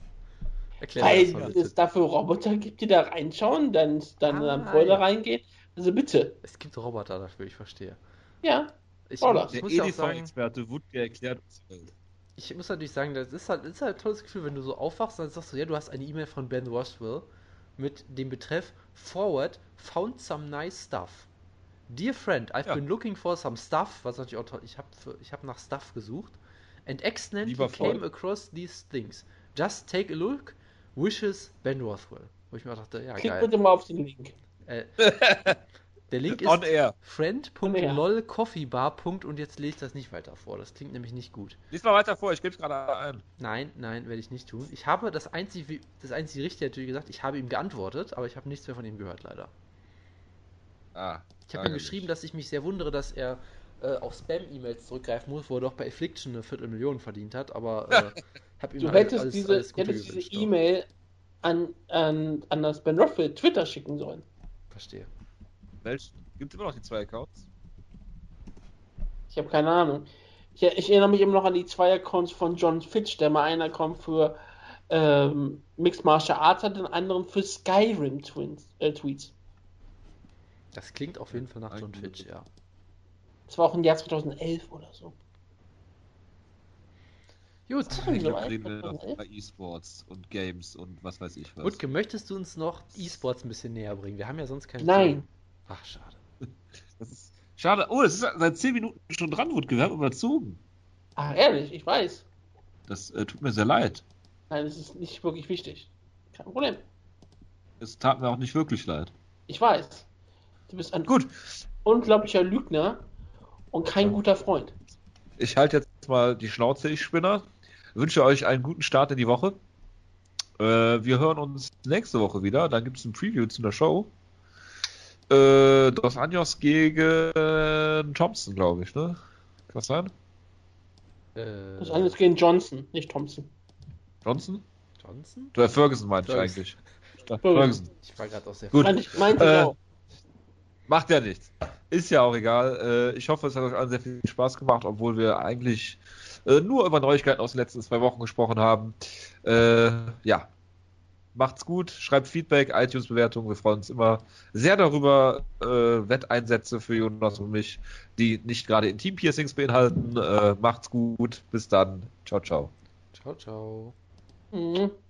Erklär mir Weil das mal es dafür Roboter gibt, die da reinschauen, dann, dann Ah, am Folder ja. reingehen. Also bitte. Es gibt Roboter dafür, ich verstehe. Ja. Ich, Oder? ich Der muss ja auch sagen, EDV-Experte Wutke erklärt uns die Welt. ich muss natürlich sagen, das ist halt, das ist halt ein tolles Gefühl, wenn du so aufwachst und dann sagst du, ja, du hast eine E-Mail von Ben Rothwell mit dem Betreff Forward found some nice stuff. Dear friend, I've Ja. been looking for some stuff, was natürlich auch toll, ich habe ich hab nach Stuff gesucht and accidentally Lieber came Freund. across these things. Just take a look. Wishes Ben Rothwell. Wo ich mir dachte, ja, Klick geil. bitte mal auf den Link. Äh, der Link ist friend.lolcoffeebar. und jetzt lese ich das nicht weiter vor. Das klingt nämlich nicht gut. Lies mal weiter vor, ich gebe es gerade ein. Nein, nein, werde ich nicht tun. Ich habe das einzige, das einzige Richtige natürlich gesagt, ich habe ihm geantwortet, aber ich habe nichts mehr von ihm gehört, leider. Ah, Ich habe ihm geschrieben, dass ich mich sehr wundere, dass er äh, auf Spam-E-Mails zurückgreifen muss, wo er doch bei Affliction eine Viertelmillion verdient hat, aber äh, habe ihm Du alles, hättest alles, diese, alles Gute hättest diese gewünscht. E-Mail an, an, an das Ben Rothwell Twitter schicken sollen. Verstehe. Welch, gibt immer noch die zwei Accounts? Ich habe keine Ahnung. Ich, ich erinnere mich immer noch an die zwei Accounts von John Fitch, der mal einen Account für ähm, Mixed Martial Arts hat, den anderen für Skyrim Twins, äh, Tweets. Das klingt auf jeden Fall nach John Fitch, ja. Das war auch im Jahr 2011 oder so. Gut. Ich so glaube, reden wir noch 2011? über E-Sports und Games und was weiß ich was. Wutke, möchtest du uns noch E-Sports ein bisschen näher bringen? Wir haben ja sonst keinen Nein. Film. Ach, schade. Das ist schade. Oh, es ist seit 10 Minuten schon dran, Wutke. Wir haben überzogen. Ach, ehrlich, ich weiß. Das äh, tut mir sehr leid. Nein, das ist nicht wirklich wichtig. Kein Problem. Es tat mir auch nicht wirklich leid. Ich weiß. Du bist ein Gut, unglaublicher Lügner und kein Ja. guter Freund. ich halte jetzt mal die Schnauze, ich Spinner. Wünsche euch einen guten Start in die Woche. Äh, wir hören uns nächste Woche wieder. Dann gibt es ein Preview zu der Show. Äh, Dos Anjos gegen Thompson, glaube ich, ne? Kann das sein? Äh, Das eine ist gegen Johnson, nicht Thompson. Johnson? Johnson? Oder Ferguson meinte ich eigentlich. Ferguson. Ich war gerade aus der Gut. Ich, meinte Äh, auch. Macht ja nichts. Ist ja auch egal. Äh, ich hoffe, es hat euch allen sehr viel Spaß gemacht, obwohl wir eigentlich äh, nur über Neuigkeiten aus den letzten zwei Wochen gesprochen haben. Äh, ja. Macht's gut, schreibt Feedback, iTunes-Bewertungen. Wir freuen uns immer sehr darüber. Äh, Wetteinsätze für Jonas und mich, die nicht gerade Intim-Piercings beinhalten. Äh, macht's gut. Bis dann. Ciao, ciao. Ciao, ciao. Mhm.